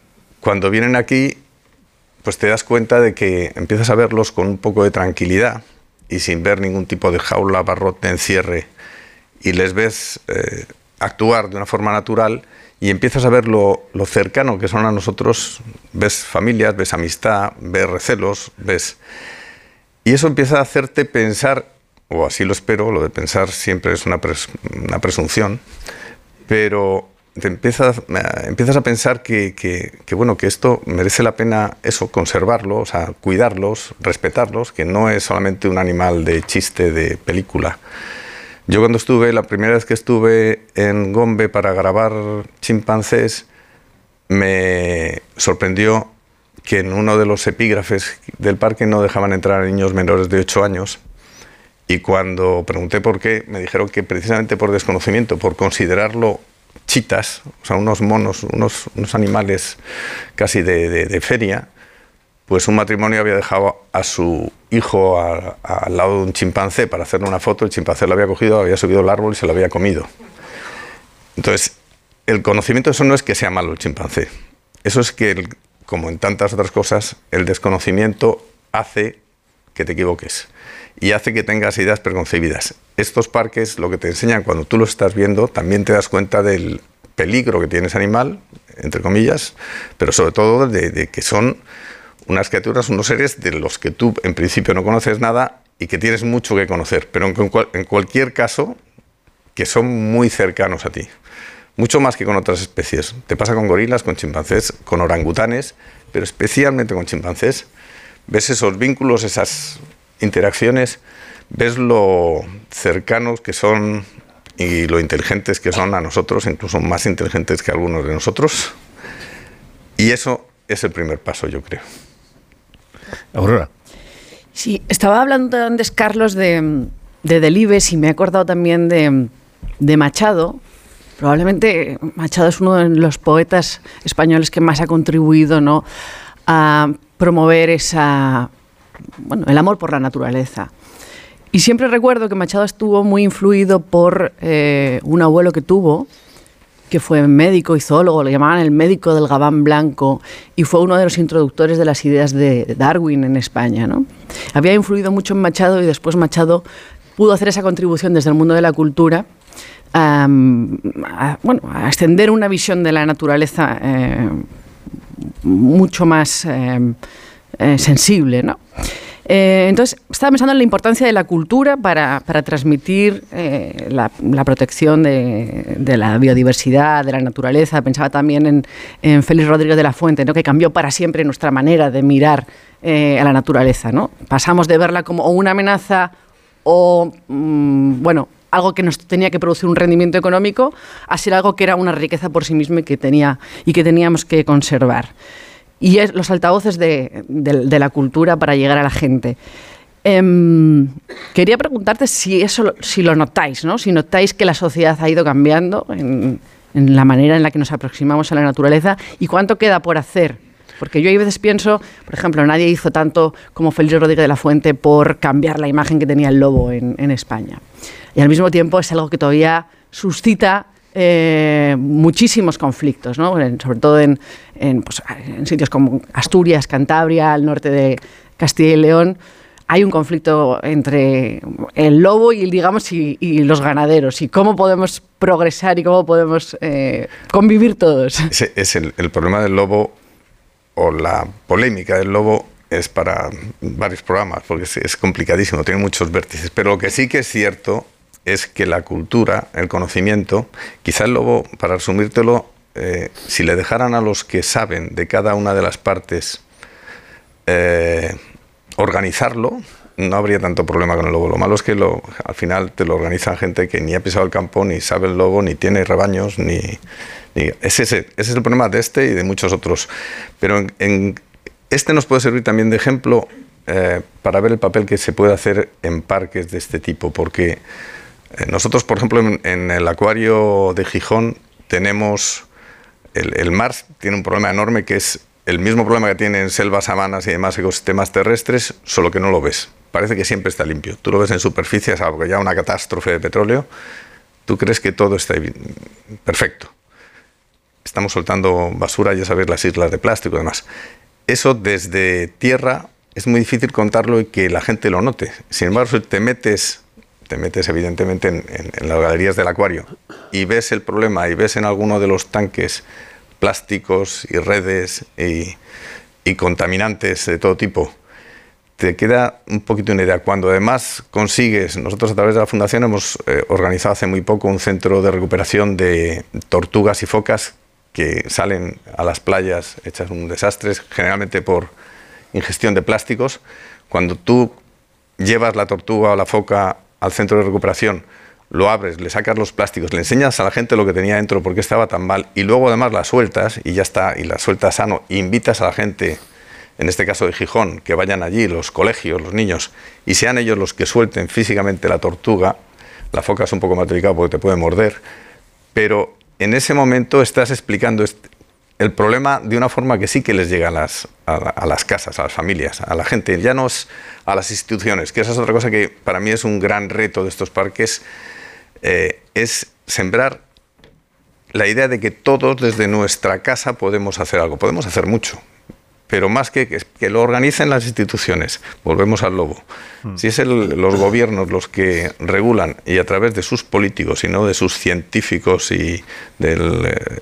cuando vienen aquí, pues te das cuenta de que empiezas a verlos con un poco de tranquilidad y sin ver ningún tipo de jaula, barrote, encierre, y les ves eh, actuar de una forma natural y empiezas a ver lo, cercano que son a nosotros, ves familias, ves amistad, ves recelos, ves... Y eso empieza a hacerte pensar, o así lo espero, lo de pensar siempre es una, pres- una presunción, pero te empiezas, eh, empiezas a pensar que, que- que, bueno, que esto merece la pena eso, conservarlo, o sea, cuidarlos, respetarlos, que no es solamente un animal de chiste de película. Yo cuando estuve, la primera vez que estuve en Gombe para grabar chimpancés, me sorprendió que en uno de los epígrafes del parque no dejaban entrar niños menores de 8 años. Y cuando pregunté por qué, me dijeron que precisamente por desconocimiento, por considerarlo chitas, o sea, unos monos, unos, unos animales casi de- de feria, pues un matrimonio había dejado a su hijo al lado de un chimpancé para hacerle una foto, el chimpancé lo había cogido, había subido al árbol y se lo había comido. Entonces, el conocimiento eso no es que sea malo el chimpancé, eso es que, como en tantas otras cosas, el desconocimiento hace que te equivoques y hace que tengas ideas preconcebidas. Estos parques lo que te enseñan cuando tú los estás viendo, también te das cuenta del peligro que tiene ese animal, entre comillas, pero sobre todo de, de que son unas criaturas, unos seres de los que tú en principio no conoces nada y que tienes mucho que conocer, pero en, cual- en cualquier caso que son muy cercanos a ti. Mucho más que con otras especies. Te pasa con gorilas, con chimpancés, con orangutanes, pero especialmente con chimpancés. Ves esos vínculos, esas interacciones, ves lo cercanos que son y lo inteligentes que son a nosotros, incluso más inteligentes que algunos de nosotros. Y eso es el primer paso, yo creo. Aurora. Sí, estaba hablando antes, Carlos, de, de Delibes y me he acordado también de, de Machado. Probablemente Machado es uno de los poetas españoles que más ha contribuido ¿no? a promover esa, bueno, el amor por la naturaleza. Y siempre recuerdo que Machado estuvo muy influido por eh, un abuelo que tuvo, que fue médico y zoólogo, lo llamaban el médico del gabán blanco, y fue uno de los introductores de las ideas de Darwin en España. ¿no? Había influido mucho en Machado y después Machado pudo hacer esa contribución desde el mundo de la cultura. am, a, bueno, a extender una visión de la naturaleza eh, mucho más eh, eh, sensible, ¿no? Eh, entonces, estaba pensando en la importancia de la cultura para, para transmitir eh, la, protección de, la biodiversidad, de la naturaleza. Pensaba también en, Félix Rodríguez de la Fuente, ¿no? que cambió para siempre nuestra manera de mirar eh, a la naturaleza. ¿no? Pasamos de verla como una amenaza o, mm, bueno, algo que nos tenía que producir un rendimiento económico, a ser algo que era una riqueza por sí misma que, tenía, y que teníamos que conservar y es los altavoces de, de- de la cultura para llegar a la gente. Em, quería preguntarte si eso, si lo notáis, ¿no? Si notáis que la sociedad ha ido cambiando en, en la manera en la que nos aproximamos a la naturaleza y cuánto queda por hacer. Porque yo a veces pienso, por ejemplo, nadie hizo tanto como Félix Rodríguez de la Fuente por cambiar la imagen que tenía el lobo en, en España. Y al mismo tiempo es algo que todavía suscita eh, muchísimos conflictos, ¿no? Sobre todo en, pues, en sitios como Asturias, Cantabria, al norte de Castilla y León. Hay un conflicto entre el lobo y, digamos, y, y los ganaderos. Y cómo podemos progresar y cómo podemos eh, convivir todos. Es el, problema del lobo o la polémica del lobo es para varios programas, porque es complicadísimo, tiene muchos vértices. Pero lo que sí que es cierto es que la cultura, el conocimiento, quizá el lobo, para resumírtelo, eh, si le dejaran a los que saben de cada una de las partes eh, organizarlo, no habría tanto problema con el lobo. Lo malo es que al final te lo organizan gente que ni ha pisado el campo, ni sabe el lobo, ni tiene rebaños, ni... ni- ese, ese es el problema de este y de muchos otros. Pero este nos puede servir también de ejemplo eh, para ver el papel que se puede hacer en parques de este tipo, porque nosotros, por ejemplo, en, el acuario de Gijón tenemos... El, mar tiene un problema enorme que es el mismo problema que tienen selvas, sabanas y demás ecosistemas terrestres, solo que no lo ves. Parece que siempre está limpio. Tú lo ves en superficie, salvo que ya una catástrofe de petróleo, tú crees que todo está perfecto. Estamos soltando basura, ya sabéis, las islas de plástico y demás. Eso desde tierra es muy difícil contarlo y que la gente lo note. Sin embargo, si te metes, te metes evidentemente en, las galerías del acuario y ves el problema y ves en alguno de los tanques plásticos y redes y, y contaminantes de todo tipo, te queda un poquito una idea. Cuando además consigues, nosotros a través de la Fundación hemos eh, organizado hace muy poco un centro de recuperación de tortugas y focas que salen a las playas hechas un desastre, generalmente por ingestión de plásticos. Cuando tú llevas la tortuga o la foca al centro de recuperación, lo abres, le sacas los plásticos, le enseñas a la gente lo que tenía dentro, por qué estaba tan mal, y luego además la sueltas y ya está, y la sueltas sano, invitas a la gente, en este caso de Gijón, que vayan allí, los colegios, los niños, y sean ellos los que suelten físicamente la tortuga, la foca es un poco más delicado porque te puede morder, pero en ese momento estás explicando el problema de una forma que sí que les llega a las, a, la- a las casas, a las familias, a la gente, ya no es a las instituciones, que esa es otra cosa que para mí es un gran reto de estos parques, eh, es sembrar la idea de que todos desde nuestra casa podemos hacer algo, podemos hacer mucho, pero más que que, que lo organicen las instituciones, volvemos al lobo. Si es el- los gobiernos los que regulan y a través de sus políticos y no de sus científicos y de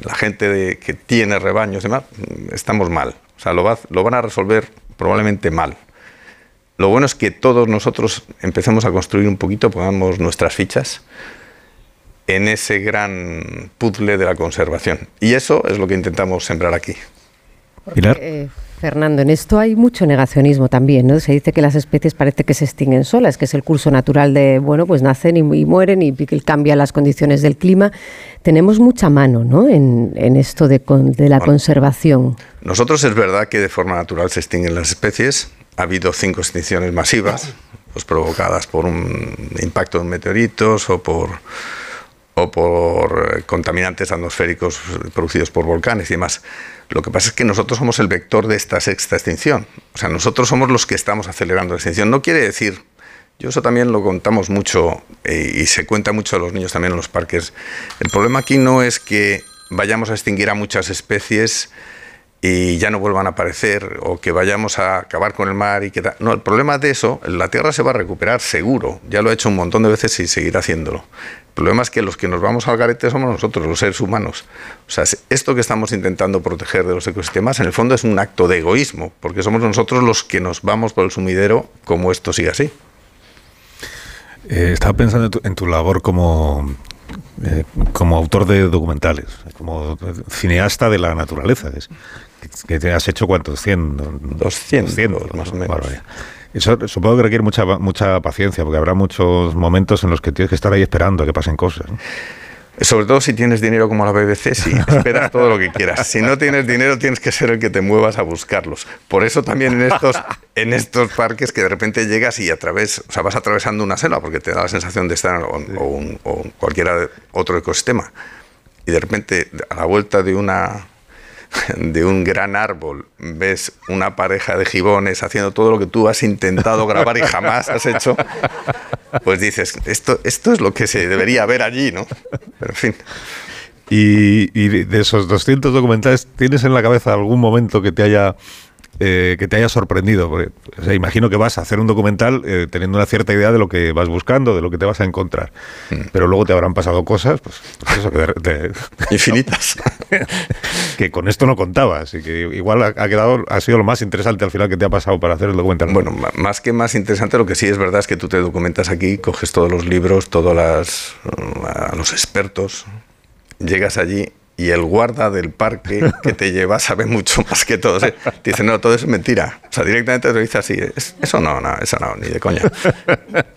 la gente de- que tiene rebaños y demás, mm, estamos mal. O sea, lo, va- lo van a resolver probablemente mal. Lo bueno es que todos nosotros empecemos a construir un poquito, pongamos nuestras fichas en ese gran puzzle de la conservación. Y eso es lo que intentamos sembrar aquí. Eh, Fernando, en esto hay mucho negacionismo también, ¿no? Se dice que las especies parece que se extinguen solas, que es el curso natural de, bueno, pues nacen y, y mueren y que cambia las condiciones del clima. Tenemos mucha mano, ¿no? En, en esto de, con- de la Bueno. conservación. Nosotros es verdad que de forma natural se extinguen las especies. Ha habido cinco extinciones masivas, pues provocadas por un impacto de meteoritos o por, o por eh, contaminantes atmosféricos producidos por volcanes y demás. Lo que pasa es que nosotros somos el vector de esta sexta extinción. O sea, nosotros somos los que estamos acelerando la extinción. No quiere decir, yo eso también lo contamos mucho eh, y se cuenta mucho a los niños también en los parques. El problema aquí no es que vayamos a extinguir a muchas especies y ya no vuelvan a aparecer o que vayamos a acabar con el mar y que no el problema de eso la tierra se va a recuperar seguro. Ya lo ha hecho un montón de veces y seguirá haciéndolo. El problema es que los que nos vamos al garete somos nosotros los seres humanos. O sea es- esto que estamos intentando proteger de los ecosistemas en el fondo es un acto de egoísmo porque somos nosotros los que nos vamos por el sumidero como esto sigue así. Eh, estaba pensando en tu, en tu labor como, eh, como autor de documentales, como cineasta de la naturaleza. Es- que te has hecho cuántos, 100, 200, más o menos. Eso supongo que requiere mucha mucha paciencia, porque habrá muchos momentos en los que tienes que estar ahí esperando a que pasen cosas. ¿no? Sobre todo si tienes dinero como la BBC, sí, esperas todo lo que quieras. Si no tienes dinero, tienes que ser el que te muevas a buscarlos. Por eso también en estos, en estos parques que de repente llegas y a través, o sea, vas atravesando una selva porque te da la sensación de estar o, o un, o cualquiera otro ecosistema. Y de repente, a la vuelta de una de un gran árbol ves una pareja de gibones haciendo todo lo que tú has intentado grabar y jamás has hecho, pues dices, esto, esto es lo que se debería ver allí, ¿no? Pero en fin. Y, de esos 200 documentales, ¿tienes en la cabeza algún momento que te haya eh, que te haya sorprendido? Porque, o sea, imagino que vas a hacer un documental eh, teniendo una cierta idea de lo que vas buscando, de lo que te vas a encontrar. Pero luego te habrán pasado cosas, pues, pues eso, que Infinitas. que con esto no contabas y que igual ha, ha quedado, ha sido lo más interesante al final que te ha pasado para hacer el documental. Bueno, más que más interesante, lo que sí es verdad es que tú te documentas aquí, coges todos los libros, todos las, a los expertos, llegas allí y el guarda del parque que te lleva sabe mucho más que todos. ¿eh? Dice, no, todo eso es mentira. O sea, directamente te lo dice así, "Es- eso no, no, eso no, ni de coña.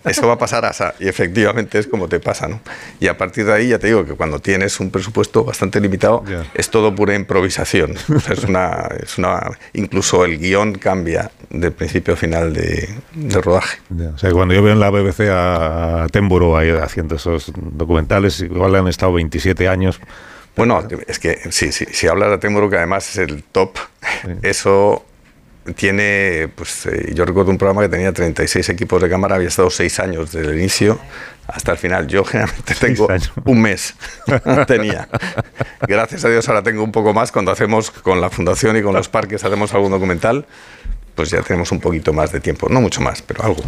Eso va a pasar asa. Y efectivamente es como te pasa, ¿no? Y a partir de ahí ya te digo que cuando tienes un presupuesto bastante limitado, es todo pura improvisación. O sea, es una, es una, incluso el guion cambia de principio a final de, de rodaje. Ya, O sea, cuando yo veo en la BBC a, a Attenborough ahí haciendo esos documentales, igual han estado 27 años. Bueno, es que sí, sí, si hablas de Attenborough, que además es el top, eso tiene, pues eh, yo recuerdo un programa que tenía 36 equipos de cámara, había estado 6 años desde el inicio hasta el final. Yo generalmente tengo un mes, tenía. Gracias a Dios ahora tengo un poco más cuando hacemos con la fundación y con los parques, hacemos algún documental, pues ya tenemos un poquito más de tiempo, no mucho más, pero algo.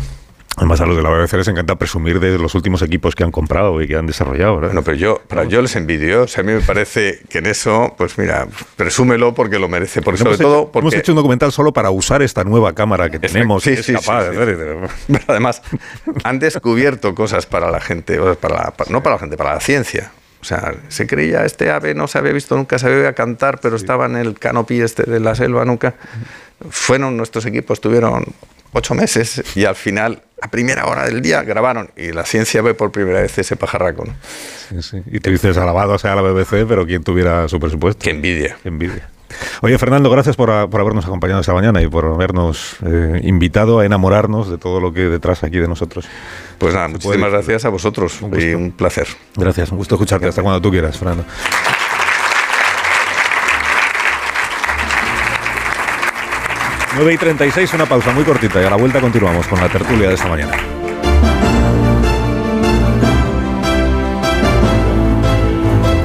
Además, a los de la BBC les encanta presumir de los últimos equipos que han comprado y que han desarrollado. ¿verdad? Bueno, pero yo, pero yo les envidio. O sea, a mí me parece que en eso, pues mira, presúmelo porque lo merece. Porque sobre hemos, hecho, todo porque hemos hecho un documental solo para usar esta nueva cámara que tenemos. Sí, que es sí, capaz sí. Pero además, han descubierto cosas para la gente, para la- no para la gente, para la ciencia. O sea, se creía, este ave no se había visto nunca, se había cantar, pero estaba en el canopy este de la selva nunca. Fueron nuestros equipos, tuvieron ocho meses y al final, a primera hora del día, grabaron. Y la ciencia ve por primera vez ese pajarraco. ¿no? Sí, sí. Y te dices alabado sea la BBC, pero quien tuviera su presupuesto. Qué envidia. Qué envidia. Oye, Fernando, gracias por, a- por habernos acompañado esta mañana y por habernos eh, invitado a enamorarnos de todo lo que hay detrás aquí de nosotros. Pues nada, muchísimas gracias a vosotros y un placer. Gracias, un gusto escucharte. Hasta cuando tú quieras, Fernando. Nueve y 36, una pausa muy cortita y a la vuelta continuamos con la tertulia de esta mañana.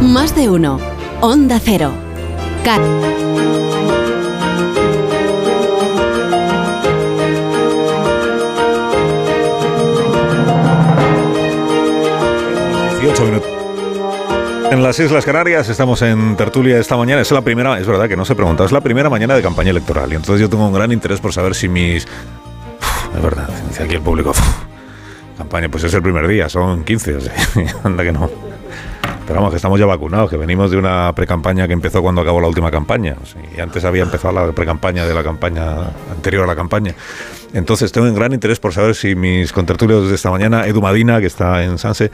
Más de uno. Onda Cero. Cat. minutos. En las Islas Canarias estamos en tertulia esta mañana. Es la primera, es verdad que no se pregunta, es la primera mañana de campaña electoral. Y entonces yo tengo un gran interés por saber si mis. Es verdad, aquí el público. campaña, pues es el primer día, son 15, o sea, anda que no. Pero vamos, que estamos ya vacunados, que venimos de una precampaña que empezó cuando acabó la última campaña. y antes había empezado la precampaña de la campaña anterior a la campaña. Entonces tengo un gran interés por saber si mis contertulios de esta mañana, Edu Madina, que está en Sanse,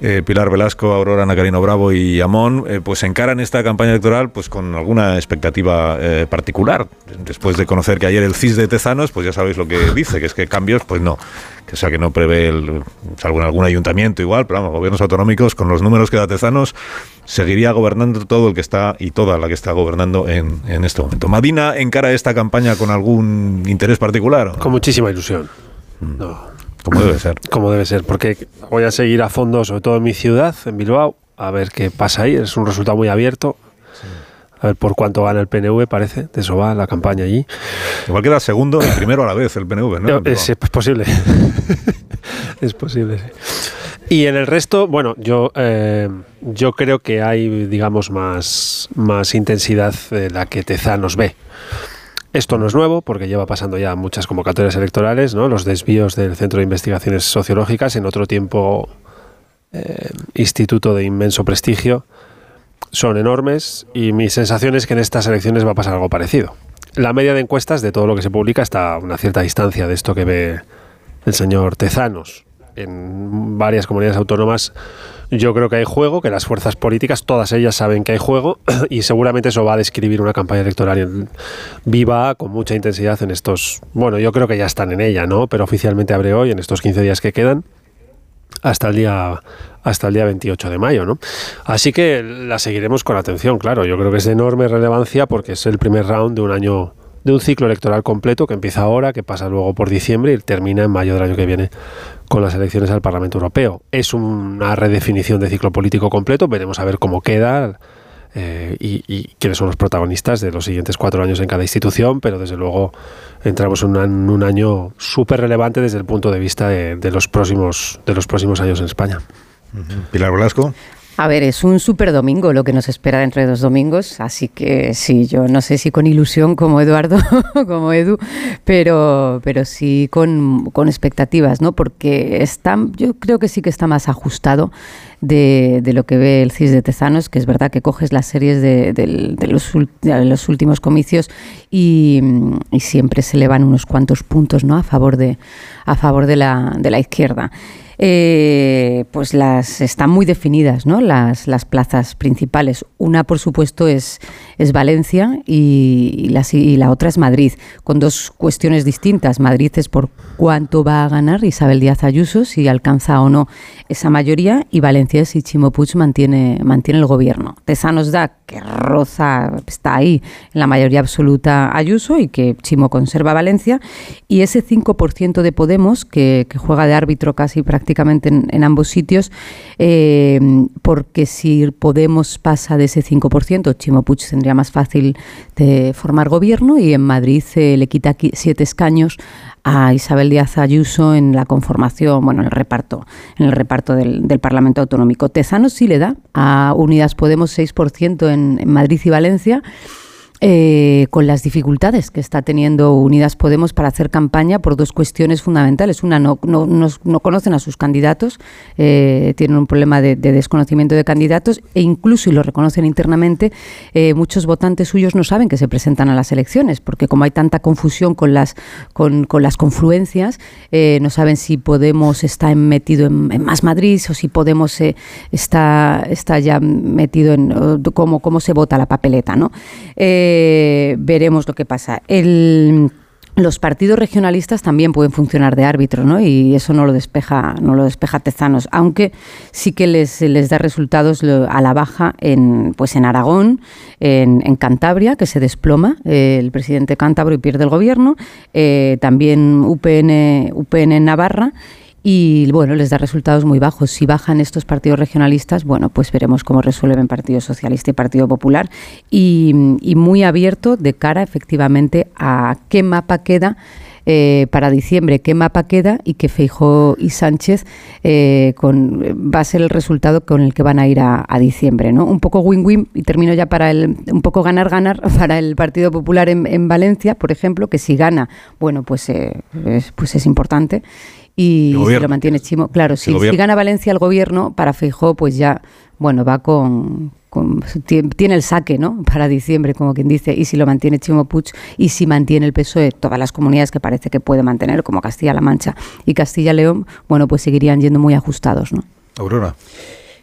eh, Pilar Velasco, Aurora Nacarino Bravo y Amón, eh, pues encaran esta campaña electoral pues con alguna expectativa eh, particular. Después de conocer que ayer el CIS de Tezanos, pues ya sabéis lo que dice, que es que cambios, pues no. Que, sea, que no prevé, el, salvo en algún ayuntamiento igual, pero vamos, gobiernos autonómicos, con los números que da Tezanos, seguiría gobernando todo el que está y toda la que está gobernando en, en este momento. ¿Madina encara esta campaña con algún interés particular? Con muchísima ilusión. No. Como debe ser. Como debe ser, porque voy a seguir a fondo, sobre todo en mi ciudad, en Bilbao, a ver qué pasa ahí. Es un resultado muy abierto. A ver por cuánto gana el PNV, parece. De eso va la campaña allí. Igual queda segundo y primero a la vez el PNV, ¿no? Es, es posible. es posible, sí. Y en el resto, bueno, yo, eh, yo creo que hay, digamos, más, más intensidad de la que Tezanos ve. Esto no es nuevo, porque lleva pasando ya muchas convocatorias electorales, ¿no? Los desvíos del Centro de Investigaciones Sociológicas, en otro tiempo eh, instituto de inmenso prestigio, son enormes y mi sensación es que en estas elecciones va a pasar algo parecido. La media de encuestas de todo lo que se publica está a una cierta distancia de esto que ve el señor Tezanos. En varias comunidades autónomas yo creo que hay juego, que las fuerzas políticas, todas ellas saben que hay juego y seguramente eso va a describir una campaña electoral viva, con mucha intensidad en estos, bueno, yo creo que ya están en ella, ¿no? Pero oficialmente abre hoy, en estos 15 días que quedan, hasta el día hasta el día 28 de mayo, ¿no? Así que la seguiremos con atención, claro. Yo creo que es de enorme relevancia porque es el primer round de un año de un ciclo electoral completo que empieza ahora, que pasa luego por diciembre y termina en mayo del año que viene con las elecciones al Parlamento Europeo. Es una redefinición de ciclo político completo, veremos a ver cómo queda eh, y, quiénes son los protagonistas de los siguientes cuatro años en cada institución, pero desde luego entramos en un, año súper relevante desde el punto de vista de, los próximos, de los próximos años en España. Pilar Velasco. A ver, es un super domingo lo que nos espera dentro de dos domingos, así que sí, yo no sé si con ilusión como Eduardo, como Edu, pero, pero sí con, expectativas, ¿no? Porque está, yo creo que sí que está más ajustado de, lo que ve el CIS de Tezanos, que es verdad que coges las series de, los, los, últimos comicios y, siempre se le van unos cuantos puntos, ¿no? A favor de, a favor de la, de la izquierda eh, pues las están muy definidas, ¿no? Las, las plazas principales. Una, por supuesto, es, es Valencia y, la, otra es Madrid, con dos cuestiones distintas. Madrid es por cuánto va a ganar Isabel Díaz Ayuso, si alcanza o no esa mayoría, y Valencia es si Chimo Puig mantiene, el gobierno. Tesa nos da que Roza está ahí la mayoría absoluta Ayuso y que Chimo conserva Valencia, y ese 5% de Podemos, que, juega de árbitro casi prácticamente prácticamente en, ambos sitios, eh, porque si Podemos pasa de ese 5%, Chimo Puig tendría más fácil de formar gobierno y en Madrid eh, le quita siete escaños a Isabel Díaz Ayuso en la conformación, bueno, en el reparto, en el reparto del, Parlamento Autonómico. Tezano sí le da a Unidas Podemos 6% en, en Madrid y Valencia eh, con las dificultades que está teniendo Unidas Podemos para hacer campaña por dos cuestiones fundamentales. Una, no, no, no, conocen a sus candidatos, eh, tienen un problema de, desconocimiento de candidatos e incluso, y lo reconocen internamente, eh, muchos votantes suyos no saben que se presentan a las elecciones, porque como hay tanta confusión con las, con, las confluencias, no saben si Podemos está metido en, Más Madrid o si Podemos está, está ya metido en cómo, cómo se vota la papeleta. ¿no? Eh, veremos lo que pasa. los partidos regionalistas también pueden funcionar de árbitro, ¿no? Y eso no lo despeja, no lo despeja Tezanos, aunque sí que les, les da resultados a la baja en, pues en Aragón, en, Cantabria, que se desploma eh, el presidente cántabro y pierde el gobierno, eh, también UPN, UPN en Navarra y bueno, les da resultados muy bajos. Si bajan estos partidos regionalistas, bueno, pues veremos cómo resuelven Partido Socialista y Partido Popular y, muy abierto de cara efectivamente a qué mapa queda. Eh, para diciembre qué mapa queda y que Feijóo y Sánchez eh, con, va a ser el resultado con el que van a ir a, diciembre. ¿no? Un poco win-win y termino ya para el, un poco ganar-ganar para el Partido Popular en, Valencia, por ejemplo, que si gana, bueno, pues, eh, pues es importante y si lo mantiene Chimo. Claro, si, gana Valencia el gobierno, para Feijó, pues ya, bueno, va con, tiene el saque, ¿no? Para diciembre, como quien dice, y si lo mantiene Chimo Puig y si mantiene el peso de todas las comunidades que parece que puede mantener, como Castilla-La Mancha y Castilla-León, bueno, pues seguirían yendo muy ajustados, ¿no? Aurora.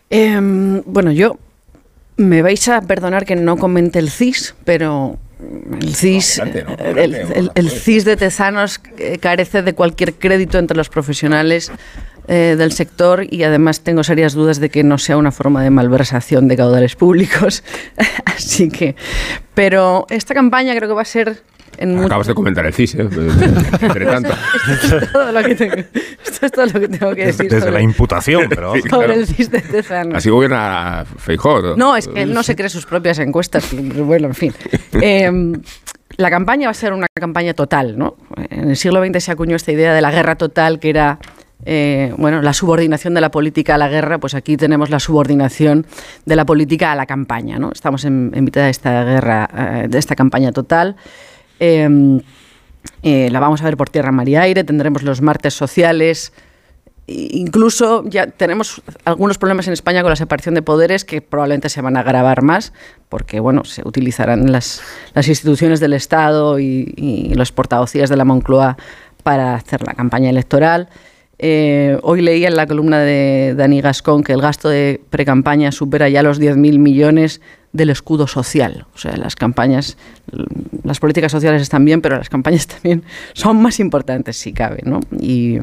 Em, bueno, yo me vais a perdonar que no comente el CIS, pero el CIS, el, CIS de Tezanos eh, carece de cualquier crédito entre los profesionales eh, del sector y además tengo serias dudas de que no sea una forma de malversación de caudales públicos. Así que, pero esta campaña creo que va a ser Acabas de comentar el CIS, ¿eh? Entre tanto. Esto, es todo lo que tengo, esto es todo lo que tengo que decir. Desde la imputación, pero. sobre el CIS de Tezanos. Así gobierna Feijóo. No, es que no se cree sus propias encuestas. Bueno, en fin. Eh, la campaña va a ser una campaña total, ¿no? En el siglo XX se acuñó esta idea de la guerra total, que era eh, bueno, la subordinación de la política a la guerra, pues aquí tenemos la subordinación de la política a la campaña, ¿no? Estamos en, mitad de esta guerra, eh, de esta campaña total. Em, eh, la vamos a ver por tierra, mar y aire, tendremos los martes sociales. Incluso ya tenemos algunos problemas en España con la separación de poderes que probablemente se van a agravar más, porque bueno, se utilizarán las, las instituciones del Estado y, los portavocías de la Moncloa para hacer la campaña electoral. Eh, hoy leía en la columna de Dani Gascón que el gasto de precampaña supera ya los 10.000 millones del escudo social. O sea, las campañas, las políticas sociales están bien, pero las campañas también son más importantes si cabe. ¿no? Y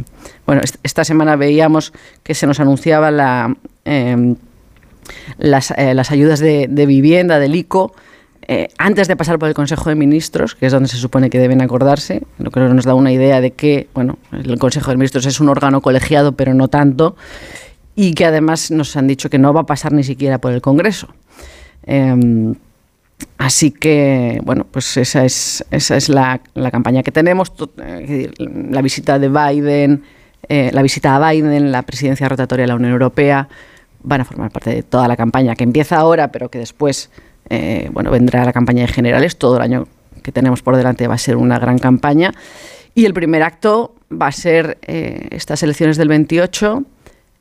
bueno, esta semana veíamos que se nos anunciaba la, em, las, eh, las, ayudas de, vivienda del ICO eh, antes de pasar por el Consejo de Ministros, que es donde se supone que deben acordarse, lo que nos da una idea de que bueno, el Consejo de Ministros es un órgano colegiado, pero no tanto, y que además nos han dicho que no va a pasar ni siquiera por el Congreso. Em, así que, bueno, pues esa es, esa es la, campaña que tenemos. Eh, la visita de Biden, eh, la visita a Biden, la presidencia rotatoria de la Unión Europea, van a formar parte de toda la campaña que empieza ahora, pero que después eh, bueno, vendrá la campaña de generales, todo el año que tenemos por delante va a ser una gran campaña. Y el primer acto va a ser eh, estas elecciones del 28,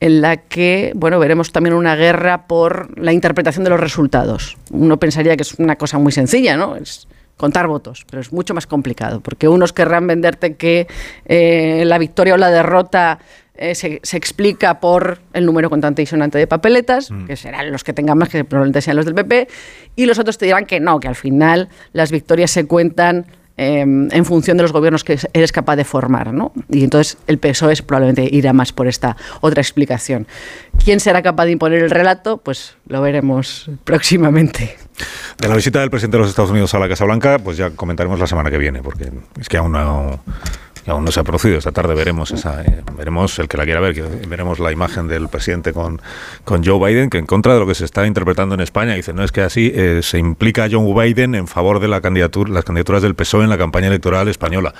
en la que bueno, veremos también una guerra por la interpretación de los resultados. Uno pensaría que es una cosa muy sencilla, ¿no? Es contar votos, pero es mucho más complicado, porque unos querrán venderte que eh, la victoria o la derrota eh, se, explica por el número contante y sonante de papeletas, mm. que serán los que tengan más, que probablemente sean los del PP, y los otros te dirán que no, que al final las victorias se cuentan em, en función de los gobiernos que eres capaz de formar, ¿no? Y entonces el PSOE probablemente irá más por esta otra explicación. ¿Quién será capaz de imponer el relato? Pues lo veremos próximamente. De la visita del presidente de los Estados Unidos a la Casa Blanca, pues ya comentaremos la semana que viene, porque es que aún no aún no se ha producido. Esta tarde veremos esa, eh, veremos el que la quiera ver, que veremos la imagen del presidente con, con Joe Biden, que en contra de lo que se está interpretando en España, dice, no es que así eh, se implica a Joe Biden en favor de la candidatura, las candidaturas del PSOE en la campaña electoral española.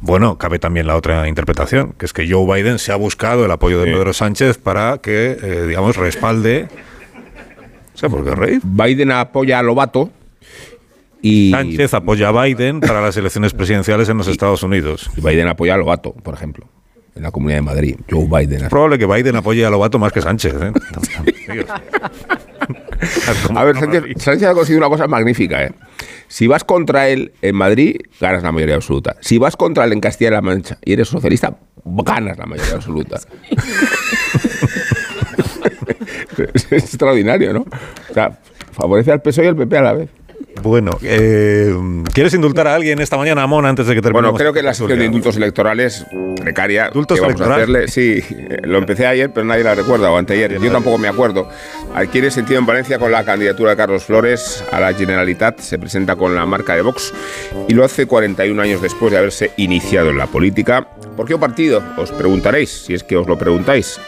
Bueno, cabe también la otra interpretación, que es que Joe Biden se ha buscado el apoyo de Pedro Sánchez para que, eh, digamos, respalde... ¿Sé por qué rey? Biden apoya a Lobato y Sánchez apoya a Biden para las elecciones presidenciales en los Estados Unidos. Y Biden apoya a Lobato, por ejemplo, en la Comunidad de Madrid. Joe Biden. Es probable que Biden apoye a Lobato más que Sánchez. ¿eh? a ver, Sánchez, ha conseguido una cosa magnífica. ¿eh? Si vas contra él en Madrid, ganas la mayoría absoluta. Si vas contra él en Castilla-La Mancha y eres socialista, ganas la mayoría absoluta. es extraordinario, ¿no? O sea, favorece al PSOE y al PP a la vez. Bueno, eh, ¿quieres indultar a alguien esta mañana, Amón, antes de que terminemos? Bueno, creo que la sección de indultos electorales precaria. ¿Indultos electorales? sí, lo empecé ayer, pero nadie la recuerda, o anteayer. Yo tampoco me acuerdo. Adquiere sentido en Valencia con la candidatura de Carlos Flores a la Generalitat. Se presenta con la marca de Vox y lo hace 41 años después de haberse iniciado en la política. ¿Por qué partido? Os preguntaréis, si es que os lo preguntáis.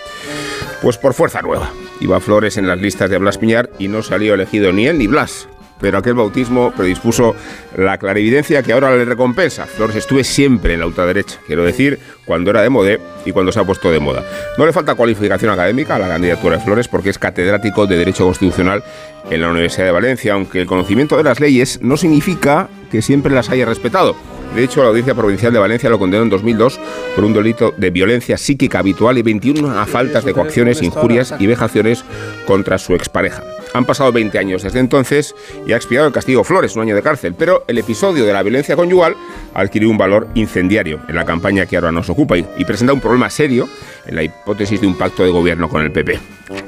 Pues por Fuerza Nueva. Iba Flores en las listas de Blas Piñar y no salió elegido ni él ni Blas pero aquel bautismo predispuso la clarividencia que ahora le recompensa. Flores estuve siempre en la ultraderecha, quiero decir, cuando era de moda y cuando se ha puesto de moda. No le falta cualificación académica a la candidatura de Flores porque es catedrático de Derecho Constitucional en la Universidad de Valencia, aunque el conocimiento de las leyes no significa que siempre las haya respetado. De hecho, la Audiencia Provincial de Valencia lo condenó en 2002 por un delito de violencia psíquica habitual y 21 a faltas de coacciones, injurias y vejaciones contra su expareja. Han pasado 20 años desde entonces y ha expiado el castigo Flores, un año de cárcel, pero el episodio de la violencia conyugal adquirió un valor incendiario en la campaña que ahora nos ocupa y, presenta un problema serio en la hipótesis de un pacto de gobierno con el PP.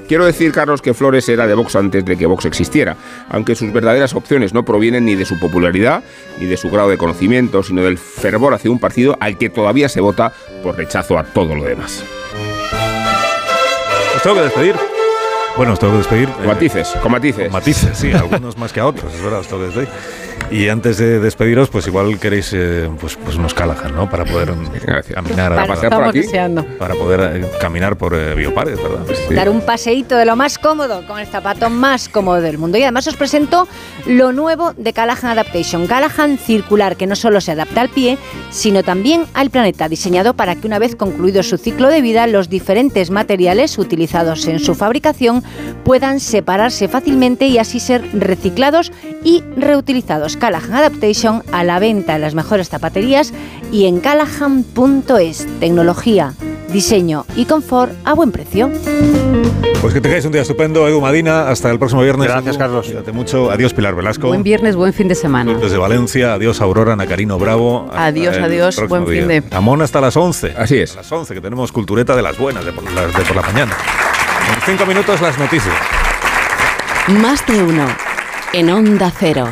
Quiero decir, Carlos, que Flores era de Vox antes de que Vox existiera, aunque sus verdaderas opciones no provienen ni de su popularidad ni de su grado de conocimiento, sino del fervor hacia un partido al que todavía se vota por rechazo a todo lo demás. Os tengo que despedir. Bueno, os tengo que despedir. Con matices, con matices. Con matices, sí, algunos más que a otros, es verdad, os tengo que despedir. Y antes de despediros, pues igual queréis eh, pues, pues unos Callahan, ¿no? Para poder caminar para, pasear por aquí. Para poder eh, caminar por eh, Biopares, ¿verdad? Dar un paseíto de lo más cómodo, con el zapato más cómodo del mundo. Y además os presento lo nuevo de Callahan Adaptation. Callahan circular, que no solo se adapta al pie, sino también al planeta, diseñado para que una vez concluido su ciclo de vida, los diferentes materiales utilizados en su fabricación puedan separarse fácilmente y así ser reciclados y reutilizados. Callahan Adaptation a la venta en las mejores zapaterías y en callahan.es. Tecnología diseño y confort a buen precio. Pues que tengáis un día estupendo, Edu Madina. Hasta el próximo viernes. Gracias. Carlos. Cuídate mucho. Adiós, Pilar Velasco. Buen viernes, buen fin de semana. Desde Valencia, adiós Aurora Nacarino Bravo. Adiós, adiós, buen fin de- Amón hasta las 11. Así es. A las 11, que tenemos cultureta de las buenas, de por, las de por la mañana. En cinco minutos las noticias. Más de uno. En Onda Cero.